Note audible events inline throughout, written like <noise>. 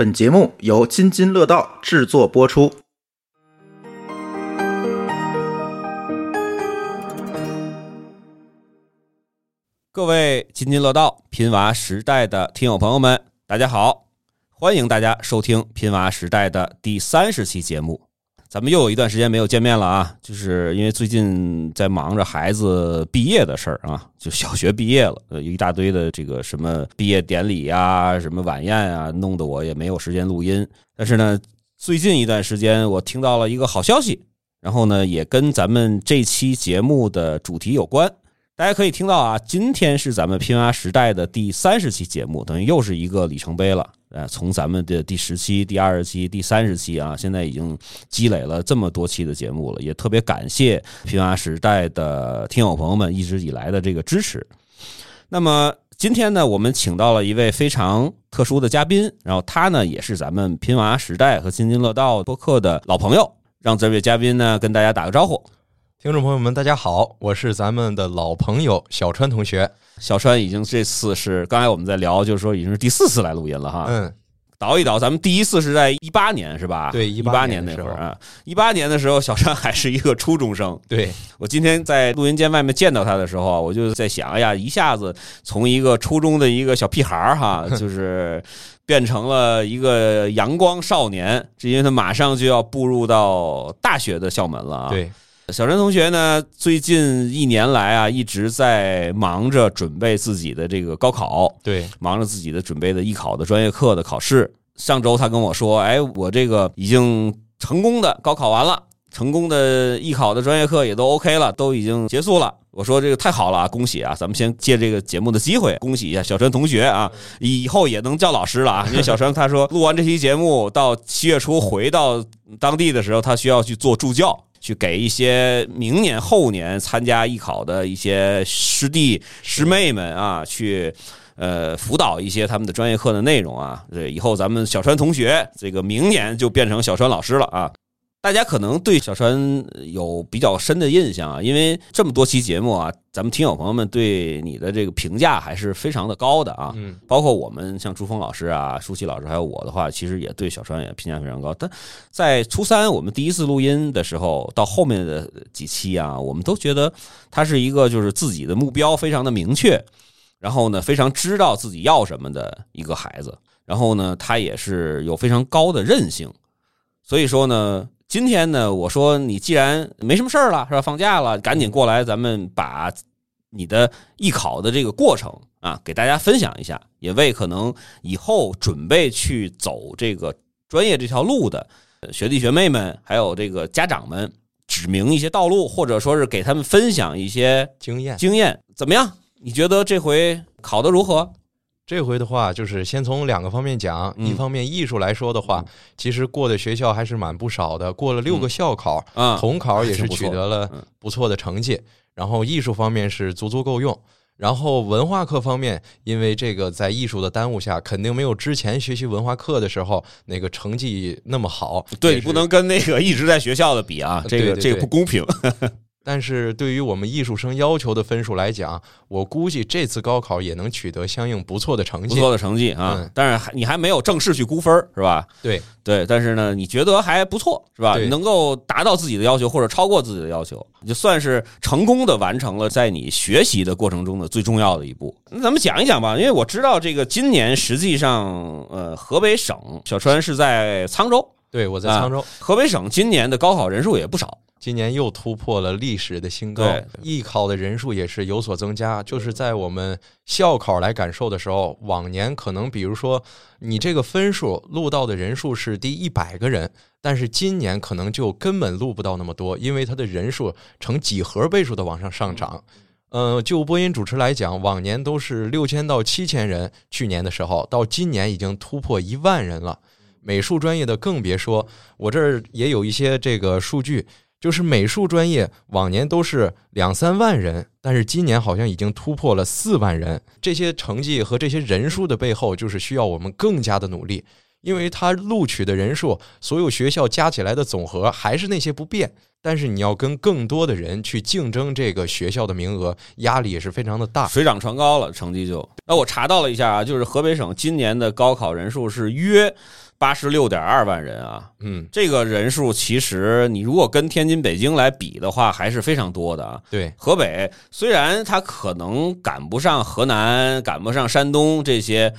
本节目由津津乐道制作播出。各位津津乐道拼娃时代的听友朋友们，大家好！欢迎大家收听拼娃时代的第三十期节目。咱们又有一段时间没有见面了啊，就是因为最近在忙着孩子毕业的事儿啊，就小学毕业了，有，一大堆的这个什么毕业典礼呀、什么晚宴啊，弄得我也没有时间录音。但是呢，最近一段时间我听到了一个好消息，然后呢，也跟咱们这期节目的主题有关。大家可以听到啊，今天是咱们拼娃时代的第三十期节目，等于又是一个里程碑了。呃，从咱们的第十期、第二十期、第三十期啊，现在已经积累了这么多期的节目了，也特别感谢拼娃时代的听友朋友们一直以来的这个支持。那么今天呢，我们请到了一位非常特殊的嘉宾，然后他呢也是咱们拼娃时代和津津乐道播客的老朋友，让这位嘉宾呢跟大家打个招呼。听众朋友们，大家好，我是咱们的老朋友小川同学。小川已经这次是刚才我们在聊，就是说已经是第四次来录音了哈。嗯，倒一倒，咱们第一次是在一八年是吧？对，一八年那会儿啊，一八年的时候，小川还是一个初中生。对我今天在录音间外面见到他的时候啊，我就在想，哎呀，一下子从一个初中的一个小屁孩儿哈，<laughs> 就是变成了一个阳光少年，是因为他马上就要步入到大学的校门了啊。对。小陈同学呢，最近一年来啊，一直在忙着准备自己的这个高考，对，忙着自己的准备的艺考的专业课的考试。上周他跟我说，哎，我这个已经成功的高考完了，成功的艺考的专业课也都 OK 了，都已经结束了。我说这个太好了啊，恭喜啊！咱们先借这个节目的机会，恭喜一下小陈同学啊，以后也能叫老师了啊。因为小陈他说，录完这期节目到七月初回到当地的时候，他需要去做助教。去给一些明年后年参加艺考的一些师弟师妹们啊，去呃辅导一些他们的专业课的内容啊。这，以后咱们小川同学这个明年就变成小川老师了啊。大家可能对小川有比较深的印象啊，因为这么多期节目啊，咱们听友朋友们对你的这个评价还是非常的高的啊。嗯，包括我们像朱峰老师啊、舒淇老师，还有我的话，其实也对小川也评价非常高。但在初三我们第一次录音的时候，到后面的几期啊，我们都觉得他是一个就是自己的目标非常的明确，然后呢，非常知道自己要什么的一个孩子。然后呢，他也是有非常高的韧性，所以说呢。今天呢，我说你既然没什么事儿了，是吧？放假了，赶紧过来，咱们把你的艺考的这个过程啊，给大家分享一下，也为可能以后准备去走这个专业这条路的学弟学妹们，还有这个家长们指明一些道路，或者说是给他们分享一些经验。经验怎么样？你觉得这回考的如何？这回的话，就是先从两个方面讲。一方面艺术来说的话，其实过的学校还是蛮不少的，过了六个校考，统考也是取得了不错的成绩。然后艺术方面是足足够用。然后文化课方面，因为这个在艺术的耽误下，肯定没有之前学习文化课的时候那个成绩那么好。对你不能跟那个一直在学校的比啊，这个这个不公平。但是对于我们艺术生要求的分数来讲，我估计这次高考也能取得相应不错的成绩，不错的成绩啊！但是还你还没有正式去估分是吧？对对，但是呢，你觉得还不错是吧？能够达到自己的要求或者超过自己的要求，就算是成功的完成了在你学习的过程中的最重要的一步。那咱们讲一讲吧，因为我知道这个今年实际上，呃，河北省小川是在沧州，对我在沧州，河北省今年的高考人数也不少。今年又突破了历史的新高，艺考的人数也是有所增加。就是在我们校考来感受的时候，往年可能比如说你这个分数录到的人数是第一百个人，但是今年可能就根本录不到那么多，因为它的人数呈几何倍数的往上上涨。嗯，就播音主持来讲，往年都是六千到七千人，去年的时候到今年已经突破一万人了。美术专业的更别说，我这儿也有一些这个数据。就是美术专业往年都是两三万人，但是今年好像已经突破了四万人。这些成绩和这些人数的背后，就是需要我们更加的努力。因为他录取的人数，所有学校加起来的总和还是那些不变。但是你要跟更多的人去竞争这个学校的名额，压力也是非常的大，水涨船高了，成绩就。那我查到了一下啊，就是河北省今年的高考人数是约八十六点二万人啊，嗯，这个人数其实你如果跟天津、北京来比的话，还是非常多的啊。对，河北虽然它可能赶不上河南、赶不上山东这些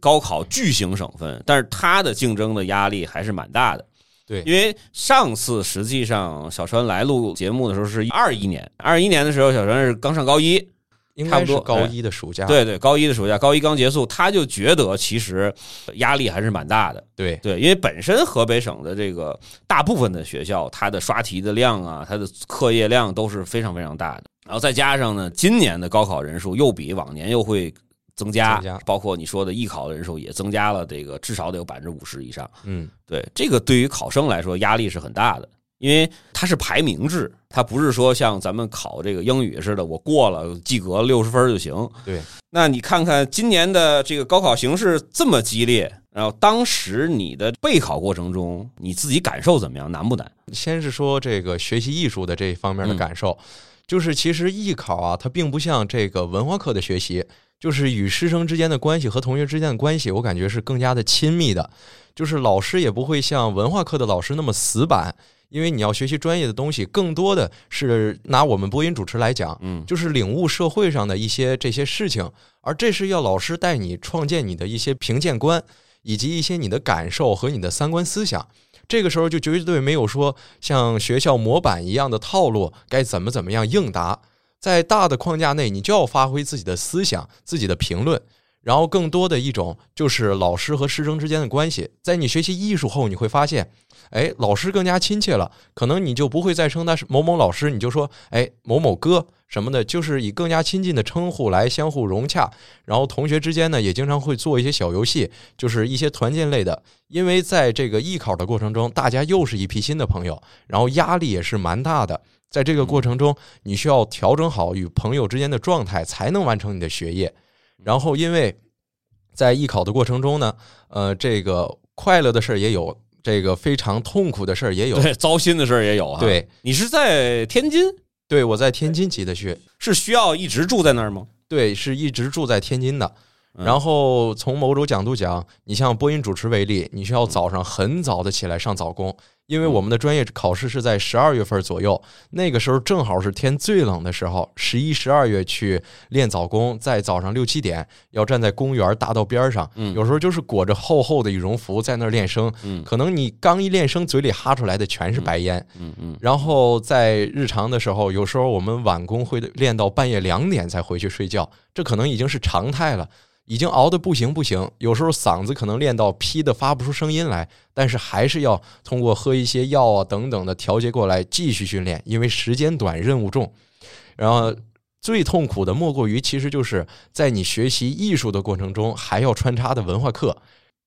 高考巨型省份，但是它的竞争的压力还是蛮大的。对，因为上次实际上小川来录节目的时候是二一年，二一年的时候小川是刚上高一，应该是高一的暑假。对对，高一的暑假，高一刚结束，他就觉得其实压力还是蛮大的。对对，因为本身河北省的这个大部分的学校，它的刷题的量啊，它的课业量都是非常非常大的。然后再加上呢，今年的高考人数又比往年又会。增加，包括你说的艺考的人数也增加了，这个至少得有百分之五十以上。嗯，对，这个对于考生来说压力是很大的，因为它是排名制，它不是说像咱们考这个英语似的，我过了及格六十分就行。对，那你看看今年的这个高考形势这么激烈，然后当时你的备考过程中你自己感受怎么样？难不难？先是说这个学习艺术的这一方面的感受，就是其实艺考啊，它并不像这个文化课的学习。就是与师生之间的关系和同学之间的关系，我感觉是更加的亲密的。就是老师也不会像文化课的老师那么死板，因为你要学习专业的东西，更多的是拿我们播音主持来讲，嗯，就是领悟社会上的一些这些事情，而这是要老师带你创建你的一些评鉴观，以及一些你的感受和你的三观思想。这个时候就绝对没有说像学校模板一样的套路，该怎么怎么样应答。在大的框架内，你就要发挥自己的思想、自己的评论，然后更多的一种就是老师和师生之间的关系。在你学习艺术后，你会发现，哎，老师更加亲切了，可能你就不会再称他是某某老师，你就说，哎，某某哥什么的，就是以更加亲近的称呼来相互融洽。然后同学之间呢，也经常会做一些小游戏，就是一些团建类的。因为在这个艺考的过程中，大家又是一批新的朋友，然后压力也是蛮大的。在这个过程中，你需要调整好与朋友之间的状态，才能完成你的学业。然后，因为在艺考的过程中呢，呃，这个快乐的事儿也有，这个非常痛苦的事儿也有，对，糟心的事儿也有啊。对，你是在天津？对，我在天津集的学，是需要一直住在那儿吗？对，是一直住在天津的。然后从某种角度讲，你像播音主持为例，你需要早上很早的起来上早工。因为我们的专业考试是在十二月份左右，那个时候正好是天最冷的时候，十一、十二月去练早功，在早上六七点要站在公园大道边上，有时候就是裹着厚厚的羽绒服在那儿练声，可能你刚一练声，嘴里哈出来的全是白烟，嗯嗯，然后在日常的时候，有时候我们晚工会练到半夜两点才回去睡觉，这可能已经是常态了。已经熬得不行不行，有时候嗓子可能练到劈的发不出声音来，但是还是要通过喝一些药啊等等的调节过来继续训练，因为时间短任务重。然后最痛苦的莫过于，其实就是在你学习艺术的过程中还要穿插的文化课。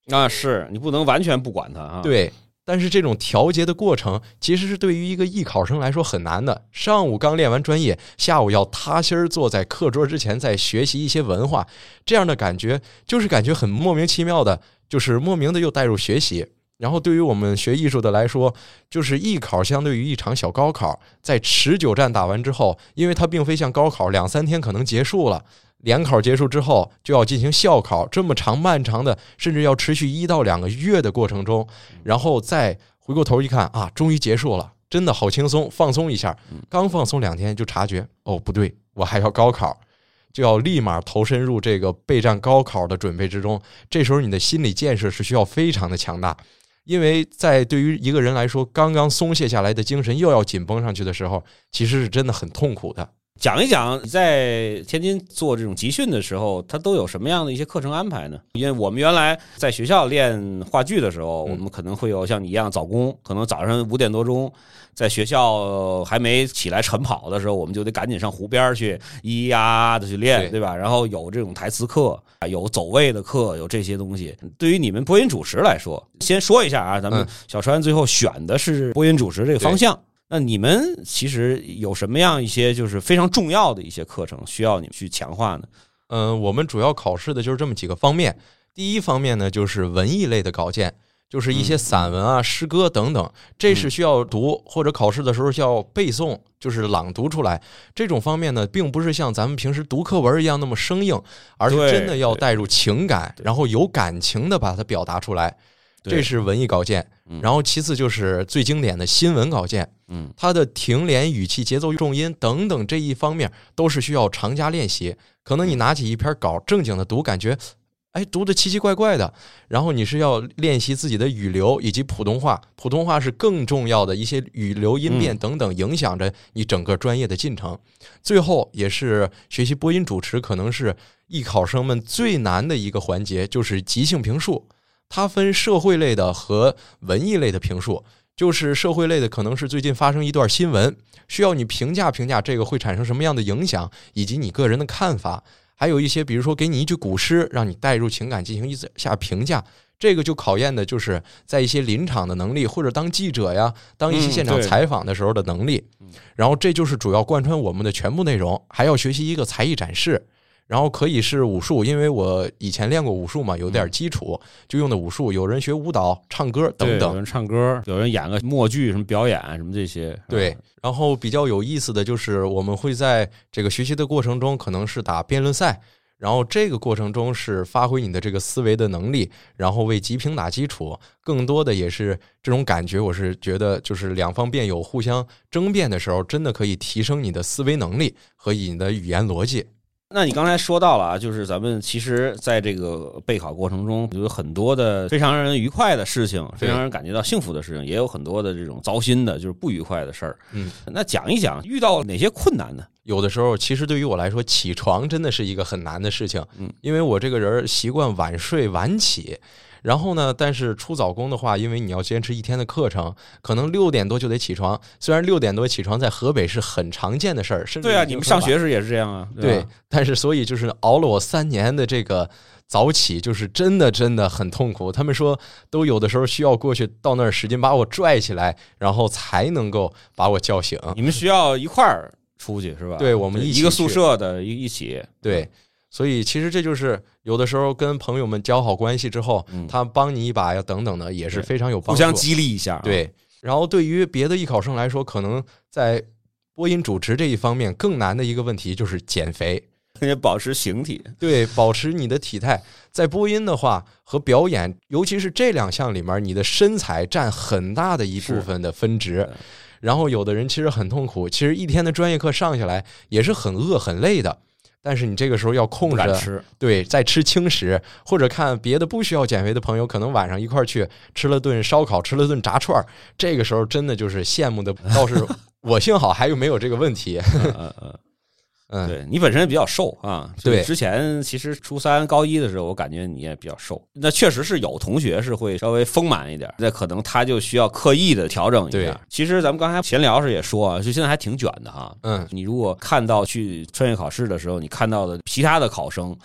啊，是你不能完全不管它啊。对。但是这种调节的过程，其实是对于一个艺考生来说很难的。上午刚练完专业，下午要踏心儿坐在课桌之前再学习一些文化，这样的感觉就是感觉很莫名其妙的，就是莫名的又带入学习。然后对于我们学艺术的来说，就是艺考相对于一场小高考，在持久战打完之后，因为它并非像高考两三天可能结束了。联考结束之后，就要进行校考，这么长漫长的，甚至要持续一到两个月的过程中，然后再回过头一看啊，终于结束了，真的好轻松，放松一下。刚放松两天，就察觉哦，不对，我还要高考，就要立马投身入这个备战高考的准备之中。这时候你的心理建设是需要非常的强大，因为在对于一个人来说，刚刚松懈下来的精神又要紧绷上去的时候，其实是真的很痛苦的。讲一讲你在天津做这种集训的时候，他都有什么样的一些课程安排呢？因为我们原来在学校练话剧的时候，我们可能会有像你一样早工，可能早上五点多钟，在学校还没起来晨跑的时候，我们就得赶紧上湖边去咿呀的去练，对吧？然后有这种台词课，有走位的课，有这些东西。对于你们播音主持来说，先说一下啊，咱们小川最后选的是播音主持这个方向。那你们其实有什么样一些就是非常重要的一些课程需要你们去强化呢？嗯，我们主要考试的就是这么几个方面。第一方面呢，就是文艺类的稿件，就是一些散文啊、诗歌等等，这是需要读或者考试的时候需要背诵，就是朗读出来。这种方面呢，并不是像咱们平时读课文一样那么生硬，而是真的要带入情感，然后有感情的把它表达出来。这是文艺稿件。然后其次就是最经典的新闻稿件，嗯，它的停连、语气、节奏、重音等等这一方面都是需要长加练习。可能你拿起一篇稿正经的读，感觉。哎，读的奇奇怪怪的，然后你是要练习自己的语流以及普通话，普通话是更重要的一些语流音变等等，影响着你整个专业的进程。最后也是学习播音主持，可能是艺考生们最难的一个环节，就是即兴评述。它分社会类的和文艺类的评述，就是社会类的可能是最近发生一段新闻，需要你评价评价这个会产生什么样的影响，以及你个人的看法。还有一些，比如说给你一句古诗，让你带入情感进行一下评价，这个就考验的就是在一些临场的能力，或者当记者呀，当一些现场采访的时候的能力。然后这就是主要贯穿我们的全部内容，还要学习一个才艺展示。然后可以是武术，因为我以前练过武术嘛，有点基础，就用的武术。有人学舞蹈、唱歌等等，有人唱歌，有人演个默剧，什么表演什么这些。对，然后比较有意思的就是，我们会在这个学习的过程中，可能是打辩论赛，然后这个过程中是发挥你的这个思维的能力，然后为集评打基础。更多的也是这种感觉，我是觉得就是两方辩友互相争辩的时候，真的可以提升你的思维能力和你的语言逻辑。那你刚才说到了啊，就是咱们其实在这个备考过程中，有很多的非常让人愉快的事情，非常让人感觉到幸福的事情，也有很多的这种糟心的，就是不愉快的事儿。嗯，那讲一讲遇到哪些困难呢？有的时候，其实对于我来说，起床真的是一个很难的事情。嗯，因为我这个人习惯晚睡晚起。然后呢？但是出早工的话，因为你要坚持一天的课程，可能六点多就得起床。虽然六点多起床在河北是很常见的事儿，甚至对啊，你们上学时也是这样啊。对，但是所以就是熬了我三年的这个早起，就是真的真的很痛苦。他们说都有的时候需要过去到那儿使劲把我拽起来，然后才能够把我叫醒。你们需要一块儿出去是吧？对，我们一一个宿舍的一一起对。所以其实这就是有的时候跟朋友们交好关系之后，他帮你一把呀，等等的也是非常有帮助，互相激励一下。对，然后对于别的艺考生来说，可能在播音主持这一方面更难的一个问题就是减肥，<laughs> 且保持形体。对，保持你的体态。在播音的话和表演，尤其是这两项里面，你的身材占很大的一部分的分值。然后有的人其实很痛苦，其实一天的专业课上下来也是很饿很累的。但是你这个时候要控制，对，在吃轻食，或者看别的不需要减肥的朋友，可能晚上一块儿去吃了顿烧烤，吃了顿炸串儿，这个时候真的就是羡慕的。倒是我幸好还有没有这个问题。<laughs> 嗯，对你本身也比较瘦啊。对，之前其实初三高一的时候，我感觉你也比较瘦。那确实是有同学是会稍微丰满一点，那可能他就需要刻意的调整一下。其实咱们刚才闲聊时也说啊，就现在还挺卷的哈。嗯，你如果看到去穿越考试的时候，你看到的其他的考生，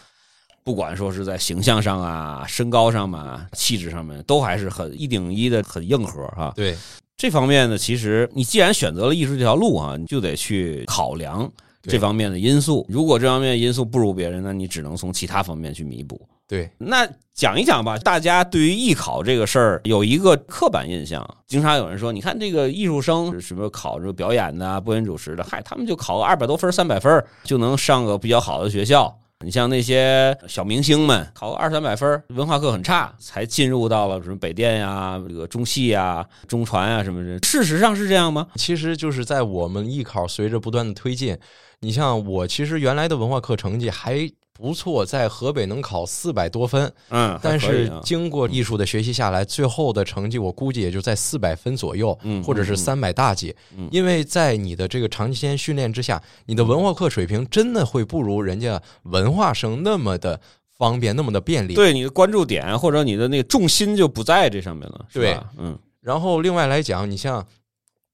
不管说是在形象上啊、身高上嘛、气质上面，都还是很一顶一的，很硬核哈。对这方面呢，其实你既然选择了艺术这条路啊，你就得去考量。这方面的因素，如果这方面因素不如别人，那你只能从其他方面去弥补。对，那讲一讲吧。大家对于艺考这个事儿有一个刻板印象，经常有人说，你看这个艺术生什么考这个表演的、播音主持的，嗨，他们就考个二百多分、三百分就能上个比较好的学校。你像那些小明星们，考个二三百分，文化课很差，才进入到了什么北电呀、这个中戏呀、中传啊什么的。事实上是这样吗？其实就是在我们艺考随着不断的推进。你像我，其实原来的文化课成绩还不错，在河北能考四百多分，嗯，但是经过艺术的学习下来，最后的成绩我估计也就在四百分左右，嗯，或者是三百大几，嗯，因为在你的这个长期间训练之下，你的文化课水平真的会不如人家文化生那么的方便，那么的便利，对你的关注点或者你的那个重心就不在这上面了，对，嗯，然后另外来讲，你像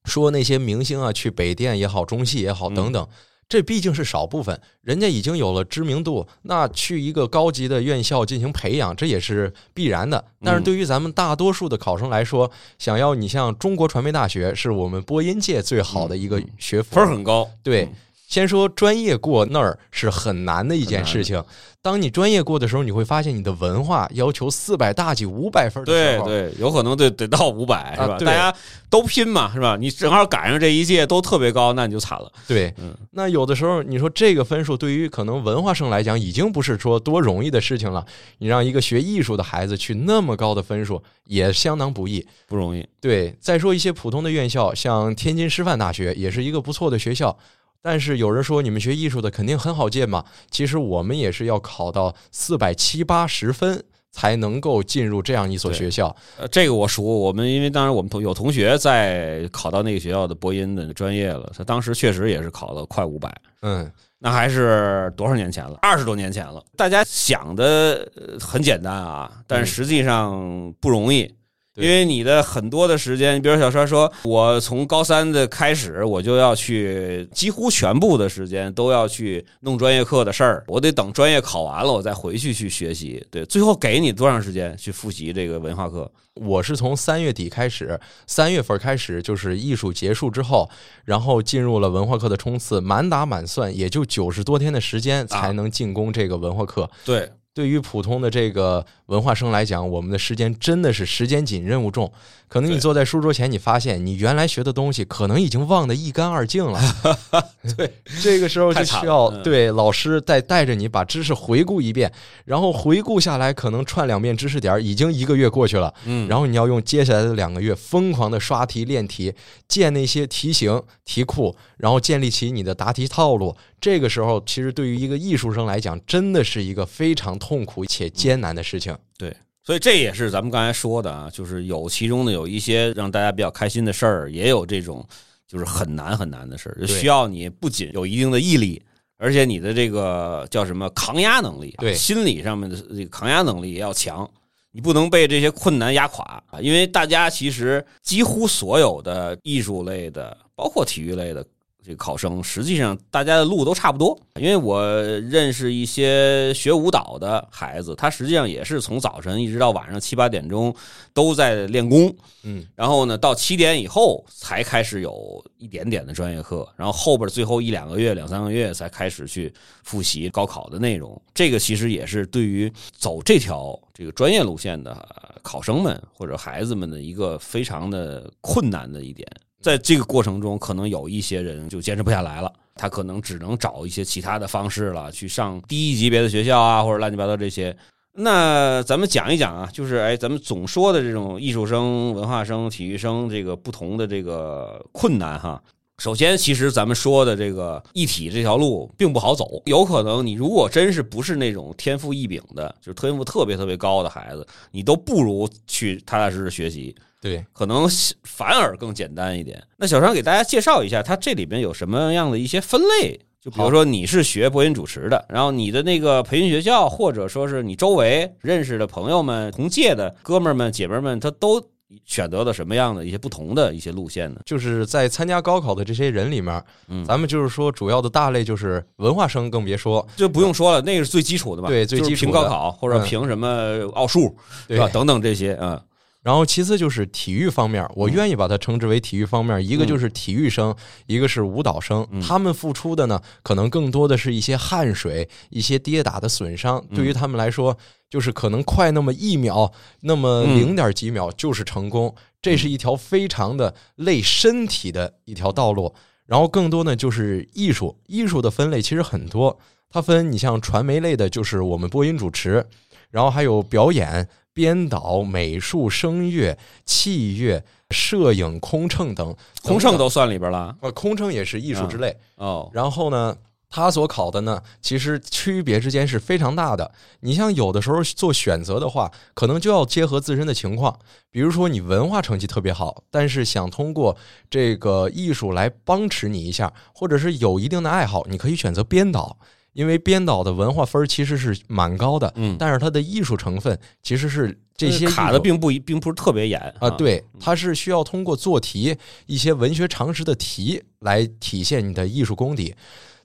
说那些明星啊，去北电也好，中戏也好，等等。这毕竟是少部分，人家已经有了知名度，那去一个高级的院校进行培养，这也是必然的。但是对于咱们大多数的考生来说，想要你像中国传媒大学，是我们播音界最好的一个学府，分很高。对，先说专业过那儿是很难的一件事情。当你专业过的时候，你会发现你的文化要求四百大几、五百分的时候，对对，有可能得得到五百，是吧？大家都拼嘛，是吧？你正好赶上这一届都特别高，那你就惨了。对，那有的时候你说这个分数对于可能文化生来讲，已经不是说多容易的事情了。你让一个学艺术的孩子去那么高的分数，也相当不易，不容易。对，再说一些普通的院校，像天津师范大学，也是一个不错的学校。但是有人说你们学艺术的肯定很好进嘛？其实我们也是要考到四百七八十分才能够进入这样一所学校。呃，这个我熟，我们因为当然我们同有同学在考到那个学校的播音的专业了，他当时确实也是考了快五百。嗯，那还是多少年前了？二十多年前了。大家想的很简单啊，但实际上不容易。因为你的很多的时间，比如小川说，我从高三的开始，我就要去，几乎全部的时间都要去弄专业课的事儿，我得等专业考完了，我再回去去学习。对，最后给你多长时间去复习这个文化课？我是从三月底开始，三月份开始就是艺术结束之后，然后进入了文化课的冲刺，满打满算也就九十多天的时间才能进攻这个文化课。对。对于普通的这个文化生来讲，我们的时间真的是时间紧、任务重。可能你坐在书桌前，你发现你原来学的东西可能已经忘得一干二净了。<laughs> 对，<laughs> 这个时候就需要对老师再带着你把知识回顾一遍，然后回顾下来，可能串两遍知识点，已经一个月过去了。嗯，然后你要用接下来的两个月疯狂的刷题、练题、建那些题型、题库，然后建立起你的答题套路。这个时候，其实对于一个艺术生来讲，真的是一个非常痛苦且艰难的事情。对。所以这也是咱们刚才说的啊，就是有其中的有一些让大家比较开心的事儿，也有这种就是很难很难的事儿，就需要你不仅有一定的毅力，而且你的这个叫什么抗压能力，对，心理上面的这个抗压能力也要强，你不能被这些困难压垮啊。因为大家其实几乎所有的艺术类的，包括体育类的。这个考生实际上大家的路都差不多，因为我认识一些学舞蹈的孩子，他实际上也是从早晨一直到晚上七八点钟都在练功，嗯，然后呢到七点以后才开始有一点点的专业课，然后后边最后一两个月两三个月才开始去复习高考的内容。这个其实也是对于走这条这个专业路线的考生们或者孩子们的一个非常的困难的一点。在这个过程中，可能有一些人就坚持不下来了，他可能只能找一些其他的方式了，去上低一级别的学校啊，或者乱七八糟这些。那咱们讲一讲啊，就是哎，咱们总说的这种艺术生、文化生、体育生这个不同的这个困难哈。首先，其实咱们说的这个艺体这条路并不好走，有可能你如果真是不是那种天赋异禀的，就是天赋特别特别高的孩子，你都不如去踏踏实实学习。对，可能反而更简单一点。那小张给大家介绍一下，它这里边有什么样的一些分类？就比如说你是学播音主持的，然后你的那个培训学校，或者说是你周围认识的朋友们、同届的哥们儿们、姐妹们，他都选择了什么样的一些不同的一些路线呢？就是在参加高考的这些人里面，嗯，咱们就是说主要的大类就是文化生，更别说就不用说了，那个是最基础的嘛，对，最基础凭高考或者凭什么奥数，对吧？等等这些啊。然后其次就是体育方面，我愿意把它称之为体育方面。一个就是体育生，一个是舞蹈生，他们付出的呢，可能更多的是一些汗水、一些跌打的损伤。对于他们来说，就是可能快那么一秒，那么零点几秒就是成功。这是一条非常的累身体的一条道路。然后更多呢就是艺术，艺术的分类其实很多，它分你像传媒类的，就是我们播音主持，然后还有表演。编导、美术、声乐、器乐、摄影、空乘等，空乘都算里边了。呃，空乘也是艺术之类哦。然后呢，他所考的呢，其实区别之间是非常大的。你像有的时候做选择的话，可能就要结合自身的情况。比如说你文化成绩特别好，但是想通过这个艺术来帮持你一下，或者是有一定的爱好，你可以选择编导。因为编导的文化分其实是蛮高的，嗯，但是它的艺术成分其实是这些卡的并不并不是特别严啊。对，它是需要通过做题一些文学常识的题来体现你的艺术功底。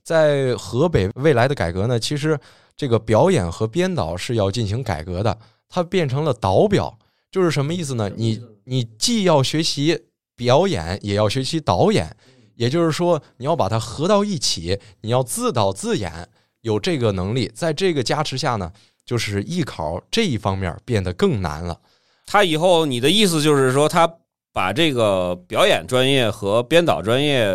在河北未来的改革呢，其实这个表演和编导是要进行改革的，它变成了导表，就是什么意思呢？你你既要学习表演，也要学习导演。也就是说，你要把它合到一起，你要自导自演，有这个能力，在这个加持下呢，就是艺考这一方面变得更难了。他以后，你的意思就是说，他把这个表演专业和编导专业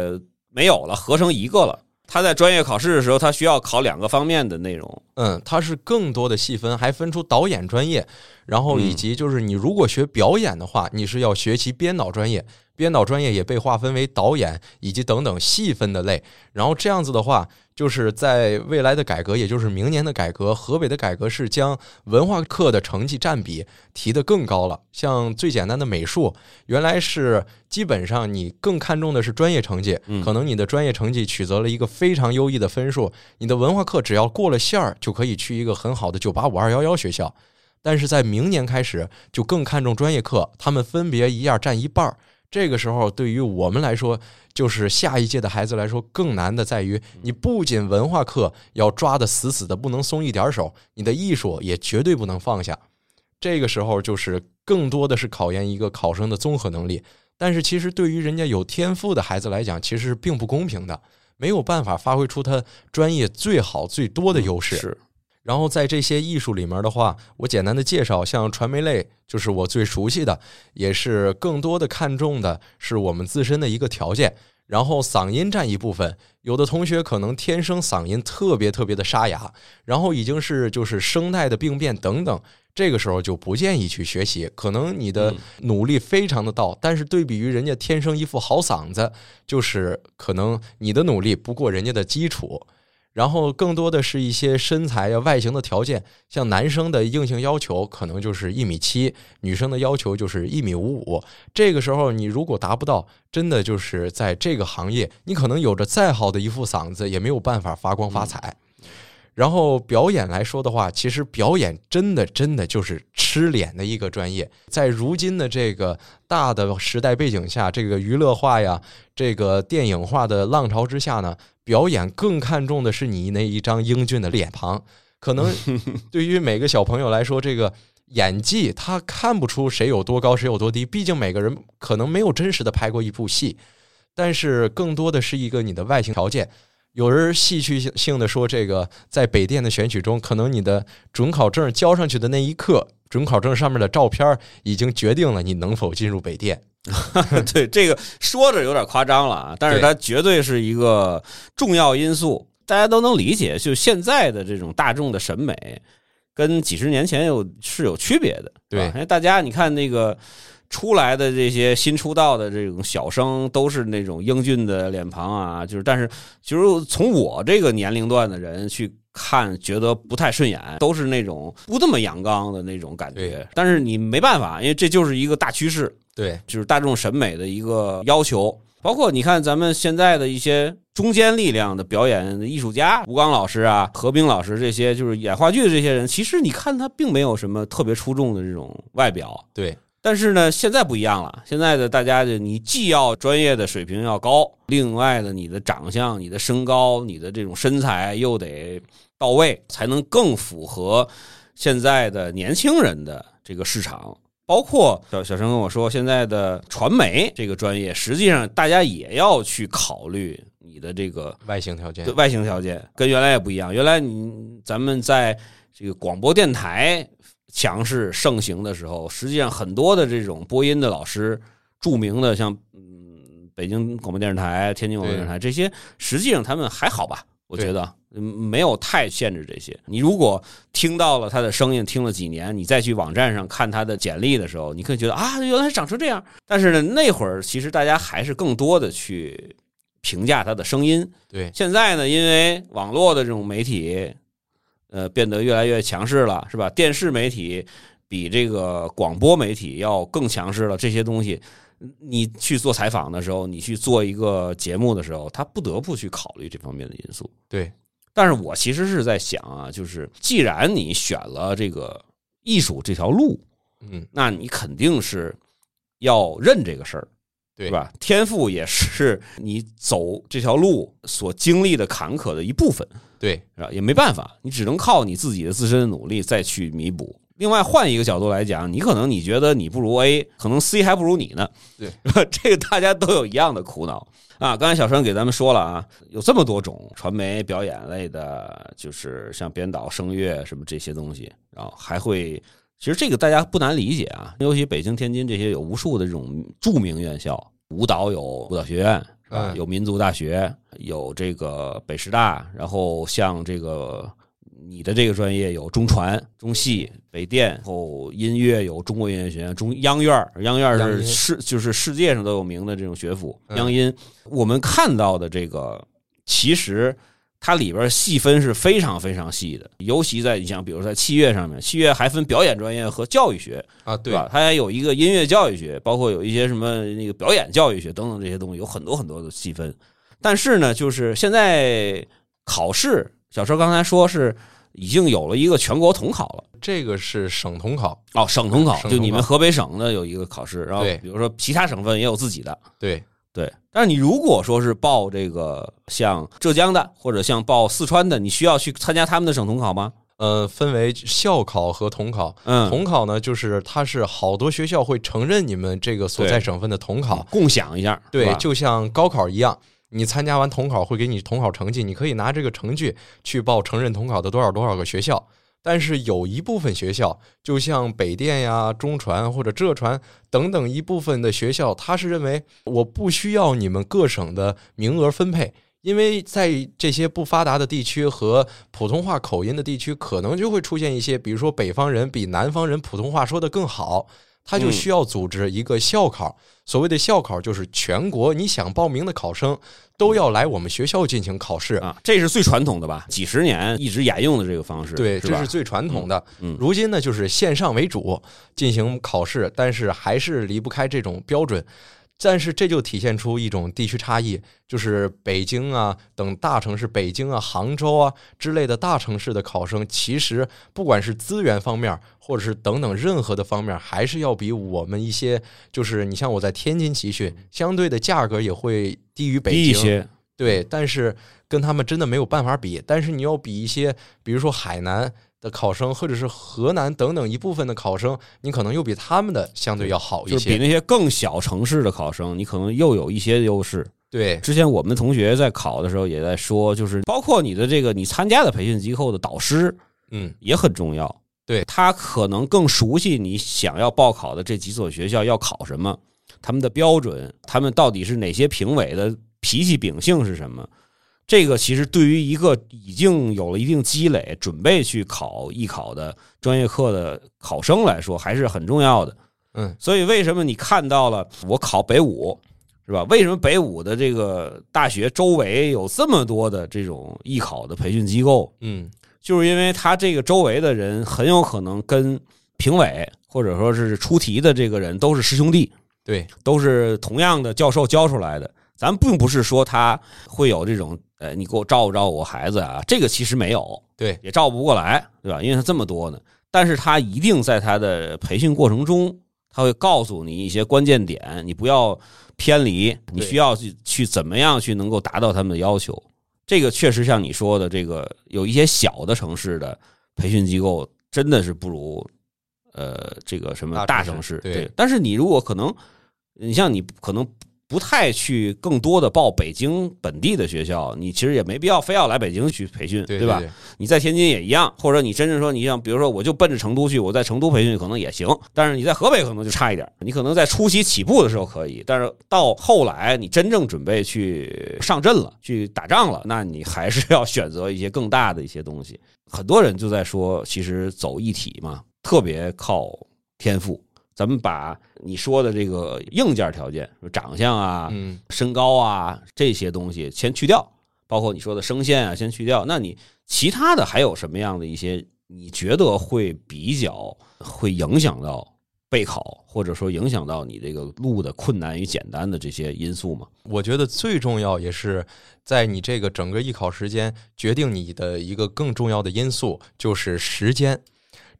没有了，合成一个了。他在专业考试的时候，他需要考两个方面的内容。嗯，他是更多的细分，还分出导演专业，然后以及就是你如果学表演的话，你是要学习编导专业。编导专业也被划分为导演以及等等细分的类，然后这样子的话，就是在未来的改革，也就是明年的改革，河北的改革是将文化课的成绩占比提得更高了。像最简单的美术，原来是基本上你更看重的是专业成绩，可能你的专业成绩取得了一个非常优异的分数，你的文化课只要过了线儿，就可以去一个很好的九八五二幺幺学校。但是在明年开始，就更看重专业课，他们分别一样占一半儿。这个时候，对于我们来说，就是下一届的孩子来说，更难的在于，你不仅文化课要抓得死死的，不能松一点手，你的艺术也绝对不能放下。这个时候，就是更多的是考验一个考生的综合能力。但是，其实对于人家有天赋的孩子来讲，其实并不公平的，没有办法发挥出他专业最好最多的优势。是。然后在这些艺术里面的话，我简单的介绍，像传媒类就是我最熟悉的，也是更多的看重的是我们自身的一个条件。然后嗓音占一部分，有的同学可能天生嗓音特别特别的沙哑，然后已经是就是声带的病变等等，这个时候就不建议去学习。可能你的努力非常的到，但是对比于人家天生一副好嗓子，就是可能你的努力不过人家的基础。然后更多的是一些身材呀、外形的条件，像男生的硬性要求可能就是一米七，女生的要求就是一米五五。这个时候你如果达不到，真的就是在这个行业，你可能有着再好的一副嗓子，也没有办法发光发财。然后表演来说的话，其实表演真的真的就是吃脸的一个专业，在如今的这个大的时代背景下，这个娱乐化呀、这个电影化的浪潮之下呢。表演更看重的是你那一张英俊的脸庞，可能 <laughs> 对于每个小朋友来说，这个演技他看不出谁有多高谁有多低，毕竟每个人可能没有真实的拍过一部戏，但是更多的是一个你的外形条件。有人戏剧性的说，这个在北电的选取中，可能你的准考证交上去的那一刻，准考证上面的照片已经决定了你能否进入北电。<laughs> 对这个说着有点夸张了啊，但是它绝对是一个重要因素，大家都能理解。就现在的这种大众的审美，跟几十年前有是有区别的。对，因为大家你看那个出来的这些新出道的这种小生，都是那种英俊的脸庞啊，就是但是就是从我这个年龄段的人去看，觉得不太顺眼，都是那种不那么阳刚的那种感觉。但是你没办法，因为这就是一个大趋势。对，就是大众审美的一个要求，包括你看咱们现在的一些中间力量的表演艺术家，吴刚老师啊、何冰老师这些，就是演话剧的这些人，其实你看他并没有什么特别出众的这种外表。对，但是呢，现在不一样了，现在的大家就你既要专业的水平要高，另外呢你的长相、你的身高、你的这种身材又得到位，才能更符合现在的年轻人的这个市场。包括小小陈跟我说，现在的传媒这个专业，实际上大家也要去考虑你的这个外形条件。外形条件跟原来也不一样。原来你咱们在这个广播电台强势盛行的时候，实际上很多的这种播音的老师，著名的像嗯北京广播电视台、天津广播电视台这些，实际上他们还好吧？我觉得。没有太限制这些。你如果听到了他的声音，听了几年，你再去网站上看他的简历的时候，你可以觉得啊，原来长成这样。但是呢，那会儿其实大家还是更多的去评价他的声音。对，现在呢，因为网络的这种媒体，呃，变得越来越强势了，是吧？电视媒体比这个广播媒体要更强势了。这些东西，你去做采访的时候，你去做一个节目的时候，他不得不去考虑这方面的因素。对。但是我其实是在想啊，就是既然你选了这个艺术这条路，嗯，那你肯定是要认这个事儿，对吧？天赋也是你走这条路所经历的坎坷的一部分，对，是吧？也没办法，你只能靠你自己的自身的努力再去弥补。另外换一个角度来讲，你可能你觉得你不如 A，可能 C 还不如你呢。对，<laughs> 这个大家都有一样的苦恼啊。刚才小川给咱们说了啊，有这么多种传媒表演类的，就是像编导、声乐什么这些东西，然后还会，其实这个大家不难理解啊。尤其北京、天津这些有无数的这种著名院校，舞蹈有舞蹈学院啊，有民族大学，有这个北师大，然后像这个。你的这个专业有中传、中戏、北电，然后音乐有中国音乐学院、中央院央院是世就是世界上都有名的这种学府。央音，我们看到的这个，其实它里边细分是非常非常细的，尤其在你像比如在器乐上面，器乐还分表演专业和教育学啊，对吧？它还有一个音乐教育学，包括有一些什么那个表演教育学等等这些东西，有很多很多的细分。但是呢，就是现在考试，小车刚才说是。已经有了一个全国统考了，这个是省统考哦，省统考就你们河北省的有一个考试，然后比如说其他省份也有自己的，对对。但是你如果说是报这个像浙江的或者像报四川的，你需要去参加他们的省统考吗？呃，分为校考和统考。嗯，统考呢，就是它是好多学校会承认你们这个所在省份的统考，共享一下，对，就像高考一样。你参加完统考会给你统考成绩，你可以拿这个成绩去报承认统考的多少多少个学校。但是有一部分学校，就像北电呀、中传或者浙传等等一部分的学校，他是认为我不需要你们各省的名额分配，因为在这些不发达的地区和普通话口音的地区，可能就会出现一些，比如说北方人比南方人普通话说的更好。他就需要组织一个校考，所谓的校考就是全国你想报名的考生都要来我们学校进行考试啊，这是最传统的吧？几十年一直沿用的这个方式，对，这是最传统的。如今呢，就是线上为主进行考试，但是还是离不开这种标准。但是这就体现出一种地区差异，就是北京啊等大城市，北京啊、杭州啊之类的大城市的考生，其实不管是资源方面，或者是等等任何的方面，还是要比我们一些，就是你像我在天津集训，相对的价格也会低于北京一些。对，但是跟他们真的没有办法比。但是你要比一些，比如说海南。的考生，或者是河南等等一部分的考生，你可能又比他们的相对要好一些，比那些更小城市的考生，你可能又有一些优势。对，之前我们的同学在考的时候也在说，就是包括你的这个你参加的培训机构的导师，嗯，也很重要。对他可能更熟悉你想要报考的这几所学校要考什么，他们的标准，他们到底是哪些评委的脾气秉性是什么。这个其实对于一个已经有了一定积累、准备去考艺考的专业课的考生来说，还是很重要的。嗯，所以为什么你看到了我考北舞，是吧？为什么北舞的这个大学周围有这么多的这种艺考的培训机构？嗯，就是因为他这个周围的人很有可能跟评委或者说是出题的这个人都是师兄弟，对，都是同样的教授教出来的。咱并不是说他会有这种。呃，你给我照顾照顾我孩子啊，这个其实没有，对，也照顾不过来，对吧？因为他这么多呢，但是他一定在他的培训过程中，他会告诉你一些关键点，你不要偏离，你需要去去怎么样去能够达到他们的要求。这个确实像你说的，这个有一些小的城市的培训机构真的是不如呃这个什么大城市，对。但是你如果可能，你像你可能。不太去更多的报北京本地的学校，你其实也没必要非要来北京去培训，对吧？你在天津也一样，或者你真正说你像比如说我就奔着成都去，我在成都培训可能也行，但是你在河北可能就差一点。你可能在初期起步的时候可以，但是到后来你真正准备去上阵了，去打仗了，那你还是要选择一些更大的一些东西。很多人就在说，其实走一体嘛，特别靠天赋。咱们把你说的这个硬件条件，长相啊、身高啊这些东西先去掉，包括你说的声线啊，先去掉。那你其他的还有什么样的一些你觉得会比较会影响到备考，或者说影响到你这个路的困难与简单的这些因素吗？我觉得最重要也是在你这个整个艺考时间决定你的一个更重要的因素就是时间。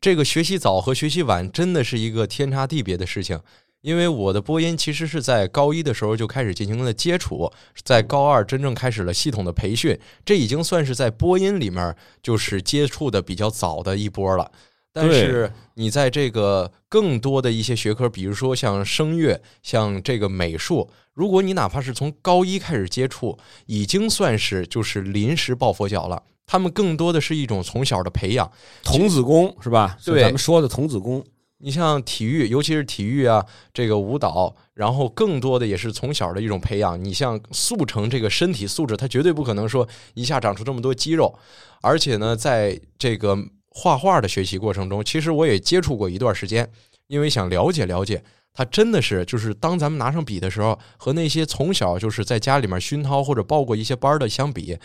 这个学习早和学习晚真的是一个天差地别的事情，因为我的播音其实是在高一的时候就开始进行了接触，在高二真正开始了系统的培训，这已经算是在播音里面就是接触的比较早的一波了。但是你在这个更多的一些学科，比如说像声乐、像这个美术，如果你哪怕是从高一开始接触，已经算是就是临时抱佛脚了。他们更多的是一种从小的培养，童子功是吧？对，咱们说的童子功。你像体育，尤其是体育啊，这个舞蹈，然后更多的也是从小的一种培养。你像速成这个身体素质，它绝对不可能说一下长出这么多肌肉。而且呢，在这个画画的学习过程中，其实我也接触过一段时间，因为想了解了解，他真的是就是当咱们拿上笔的时候，和那些从小就是在家里面熏陶或者报过一些班的相比。